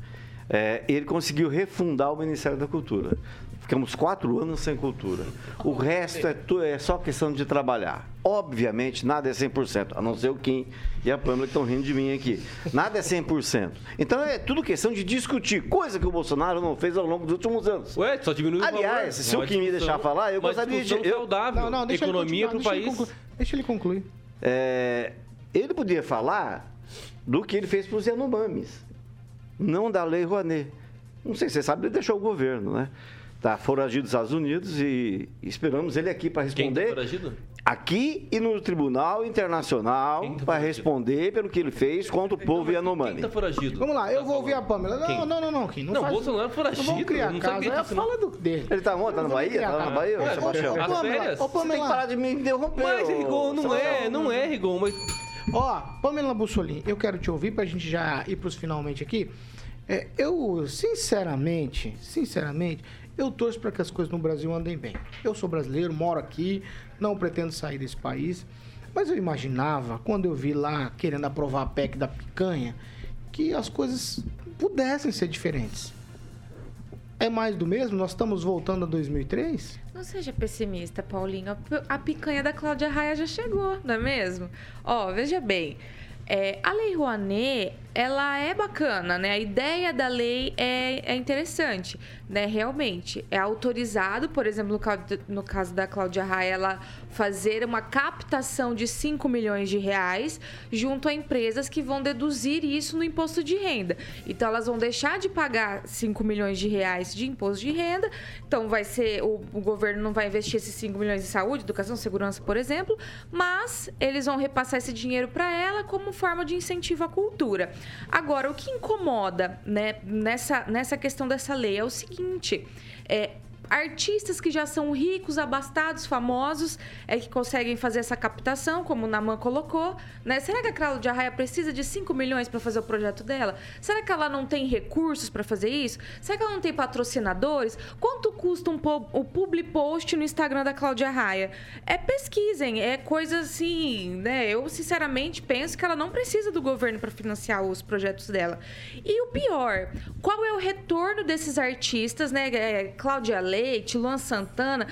É, ele conseguiu refundar o Ministério da Cultura. Ficamos quatro anos sem cultura. O resto é, é só questão de trabalhar. Obviamente, nada é 100%, a não ser o Kim e a Pâmela que estão rindo de mim aqui. Nada é 100%. Então é tudo questão de discutir, coisa que o Bolsonaro não fez ao longo dos últimos anos. Ué, só diminuiu Aliás, se o Kim me deixar falar, eu gostaria de. Eu... saudável, não, não, deixa economia para o país. Ele deixa ele concluir. É, ele podia falar do que ele fez para os Yanomamis, não da Lei Rouanet. Não sei se você sabe, ele deixou o governo, né? Está foragido dos Estados Unidos e esperamos ele aqui para responder. Quem tá foragido? Aqui e no Tribunal Internacional tá para responder pelo que ele fez contra o então, povo Yanomami. Quem tá foragido? Vamos lá, eu vou ouvir a Pâmela. Não, não, não, não, não, Não, não faz... Bolsonaro é foragido. Não vamos criar não casa, é a fala do, dele. Ele tá onde? Tá na Bahia? Tá na Bahia, Sebastião? As férias? Ô, Pamela. Você tem que parar de me interromper. Mas, Rigon, não é, não é, Rigon, mas... Ó, Pamela Bussolini, eu quero te ouvir para a gente já ir para os finalmente aqui. É, eu, sinceramente, sinceramente, eu torço para que as coisas no Brasil andem bem. Eu sou brasileiro, moro aqui, não pretendo sair desse país. Mas eu imaginava, quando eu vi lá querendo aprovar a PEC da picanha, que as coisas pudessem ser diferentes. É mais do mesmo? Nós estamos voltando a 2003? Não seja pessimista, Paulinho. A pi- A picanha da Cláudia Raia já chegou, não é mesmo? Ó, veja bem. é, a Lei Rouanet, ela é bacana, né? A ideia da lei é, é interessante, né? Realmente. É autorizado, por exemplo, no caso, da Cláudia Raia, ela fazer uma captação de 5 milhões de reais junto a empresas que vão deduzir isso no imposto de renda. Então, elas vão deixar de pagar 5 milhões de reais de imposto de renda. Então, vai ser. O, o governo não vai investir esses 5 milhões em saúde, educação, segurança, por exemplo, mas eles vão repassar esse dinheiro para ela como forma de incentivo à cultura. Agora, o que incomoda né, nessa, nessa questão dessa lei é o seguinte: é, artistas que já são ricos, abastados, famosos, é que conseguem fazer essa captação, como o Naman colocou, né? Será que a Cláudia Raia precisa de 5 milhões para fazer o projeto dela? Será que ela não tem recursos para fazer isso? Será que ela não tem patrocinadores? Quanto custa um o public post no Instagram da Cláudia Raia? É pesquisem, é coisa assim, né? Eu sinceramente penso que ela não precisa do governo para financiar os projetos dela. E o pior, qual é o retorno desses artistas, né? É, Cláudia Leite, Luan Santana,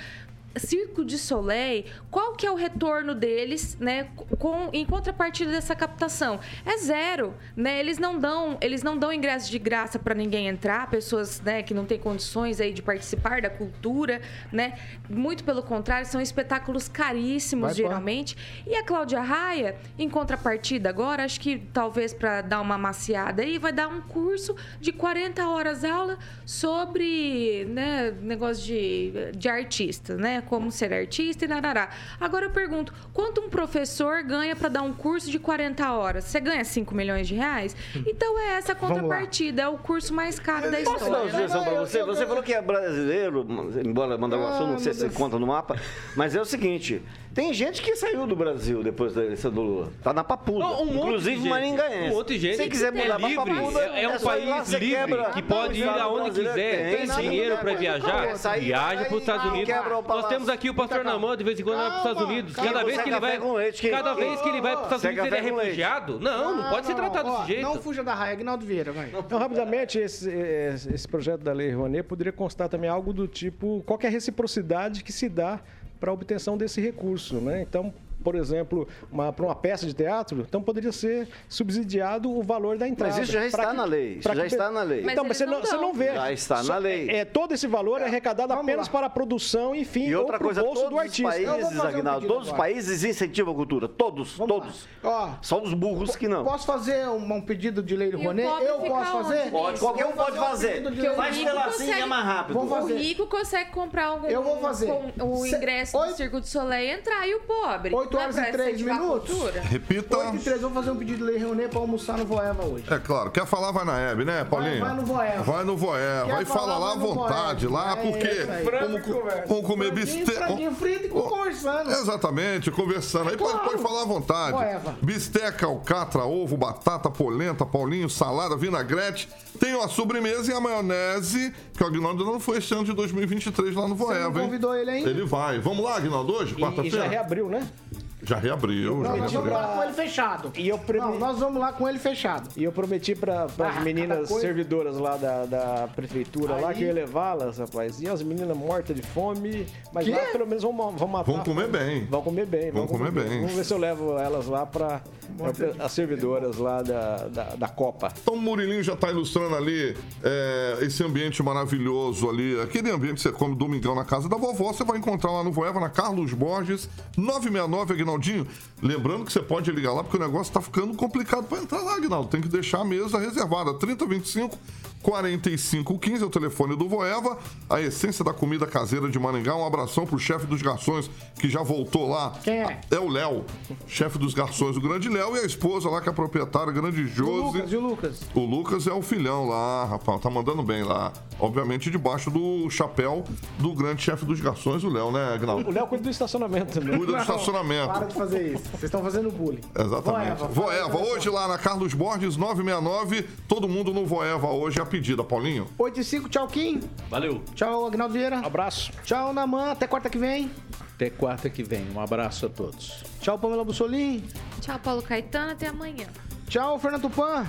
Circo de Soleil, qual que é o retorno deles, né, com em contrapartida dessa captação? É zero, né? Eles não dão, eles não dão ingresso de graça para ninguém entrar, pessoas, né, que não têm condições aí de participar da cultura, né? Muito pelo contrário, são espetáculos caríssimos Vai, pô. geralmente. E a Cláudia Raia, em contrapartida agora, acho que talvez para dar uma maciada aí, vai dar um curso de 40 horas aula sobre, né, negócio de, de artista, né? Como ser artista e narará. Agora eu pergunto, quanto um professor ganha para dar um curso de 40 horas? Você ganha 5 milhões de reais? Então é essa lá. contrapartida, é o curso mais caro da Posso dar uma história. sugestão pra você? Você falou que é brasileiro, embora mandar um Ah, assunto, não sei meu se conta no mapa, mas é o seguinte: tem gente que saiu do Brasil depois da eleição do Lula. Tá na papuda. Não, um monte inclusive maringaense. Um monte de gente Se quiser é mudar pra livre, papuda, é- é um lá, país você livre, quebra- que pode Não, ir aonde quiser, tem sim, dinheiro pra viajar, aí viaja vai pros Estados Unidos. Nós temos aqui o pastor Namã, de vez em quando vai pros Estados Unidos. calma. Cada vez que ele vai, cada vez que ele vai pros Estados Você Unidos, ele é refugiado? Não, não pode ser tratado desse jeito. Não fuja da raia, Agnaldo Vieira, vai. Então, rapidamente, esse, esse- projeto da Lei Rouanet poderia constar também algo do tipo qual que é a reciprocidade que se dá para obtenção desse recurso, né? Então, por exemplo, para uma peça de teatro, então poderia ser subsidiado o valor da entrada. Mas isso já está que- na lei. Isso já que- está na lei. Mas Então, mas você não, você não vê. Já está na lei. É, todo esse valor é arrecadado vamos apenas lá. para a produção, enfim, E ou outra coisa, bolso todos do os artista. Países, um Aguinaldo, pedido todos os agora. países incentivam a cultura. Todos, Vamos todos. Ó, Só os burros que não. Posso fazer um, um pedido de lei do pobre Eu posso fazer? Pode, qualquer um pode um fazer. Faz pedacinho e é mais rápido. O rico consegue comprar algum, Eu vou fazer. o ingresso do Circo de Soleil e entrar. E o pobre? 8 Não é horas e 3 incentivar a minutos. Repita. 8 e 3, vou fazer um pedido de lei Rouanet pra almoçar no Voeva hoje. É claro, quer falar, vai na Hebe, né, Paulinho? vai no Voeva. Vai no Voeva. Vai falar falar, lá à vai vontade, Voeva. lá, É porque vamos, vamos comer Franguinho, bistec. franguinho frito e conversando. Exatamente, conversando. Aí pode, Claro. pode falar à vontade. Voeva. Bisteca, alcatra, ovo, batata, polenta, paulinho, salada, vinagrete. Tem a sobremesa e a maionese, que o Agnaldo não foi esse ano de 2023 lá no Você Voeva, hein? convidou ele ainda? Ele vai. Vamos lá, Agnaldo, hoje? E já Quarta-feira? reabriu, né? Já reabriu. Não, já nós vamos reabriu. lá com ele fechado. E eu Não, nós vamos lá com ele fechado. E eu prometi para as Ah, meninas coisa. servidoras lá da, da prefeitura lá Aí. que eu ia levá-las, rapaz. E as meninas mortas de fome, mas Quê? lá pelo menos vão, vão matar. Vão comer bem. Vão comer bem. Vão comer bem. Vamos ver se eu levo elas lá para as servidoras lá da, da, da Copa. Então o Murilinho já tá ilustrando ali é, esse ambiente maravilhoso ali. Aquele ambiente que você come domingão na casa da vovó, você vai encontrar lá no Voeva, na Carlos Borges, 969, Aguinaldinho. Lembrando que você pode ligar lá, porque o negócio tá ficando complicado para entrar lá, Aguinaldo. Tem que deixar a mesa reservada. 3025 4515 é o telefone do Voeva. A essência da comida caseira de Maringá. Um abração pro chefe dos garçons, que já voltou lá. Quem é? É o Léo, chefe dos garçons, o grande Léo, e a esposa lá, que é a proprietária, a grande E o Josi. Lucas, e o Lucas? O Lucas é o filhão lá, rapaz, tá mandando bem lá. Obviamente debaixo do chapéu do grande chefe dos garçons, o Léo, né, O Agnaldo? Léo cuida do estacionamento também. Cuida do estacionamento. Para de fazer isso. Vocês estão fazendo bullying. Exatamente. Voeva, Voeva, hoje lá na Carlos Borges 969, todo mundo no Voeva hoje é a pedida, Paulinho. 8 e 5, tchau, Kim. Valeu. Tchau, Agnaldo Vieira. Abraço. Tchau, Naman. Até quarta que vem. Até quarta que vem. Um abraço a todos. Tchau, Pamela Bussolim. Tchau, Paulo Caetano. Até amanhã. Tchau, Fernando Tupan.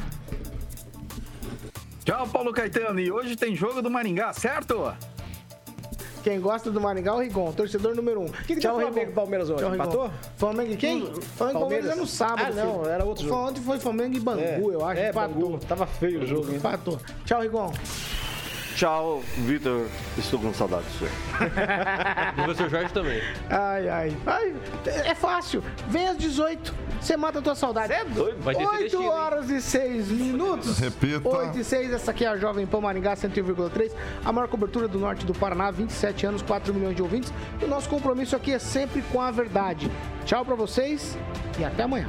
Tchau, Paulo Caetano. E hoje tem jogo do Maringá, certo? Quem gosta do Maringá é o Rigon, torcedor número um. O que, que deu Flamengo e Palmeiras hoje? Tchau, Rigon. Empatou? Flamengo e quem? Flamengo e Palmeiras Palmeiras é no sábado. Ah, não, filho. era outro jogo. Ontem foi Flamengo e Bangu, É, eu acho. é, empatou. Bangu. Tava feio o jogo, hein? Empatou. Tchau, Rigon. Tchau, Vitor. Estou com saudade do senhor. O professor Jorge também. Ai, ai, ai. É fácil. Vem às 18. Você mata a tua saudade. Você é doido. Vai ter 8 Celestino, hein? horas e 6 minutos. Repita. 8 e 6, essa aqui é a Jovem Pan Maringá 101,3. A maior cobertura do norte do Paraná, 27 anos, 4 milhões de ouvintes. E o nosso compromisso aqui é sempre com a verdade. Tchau pra vocês e até amanhã.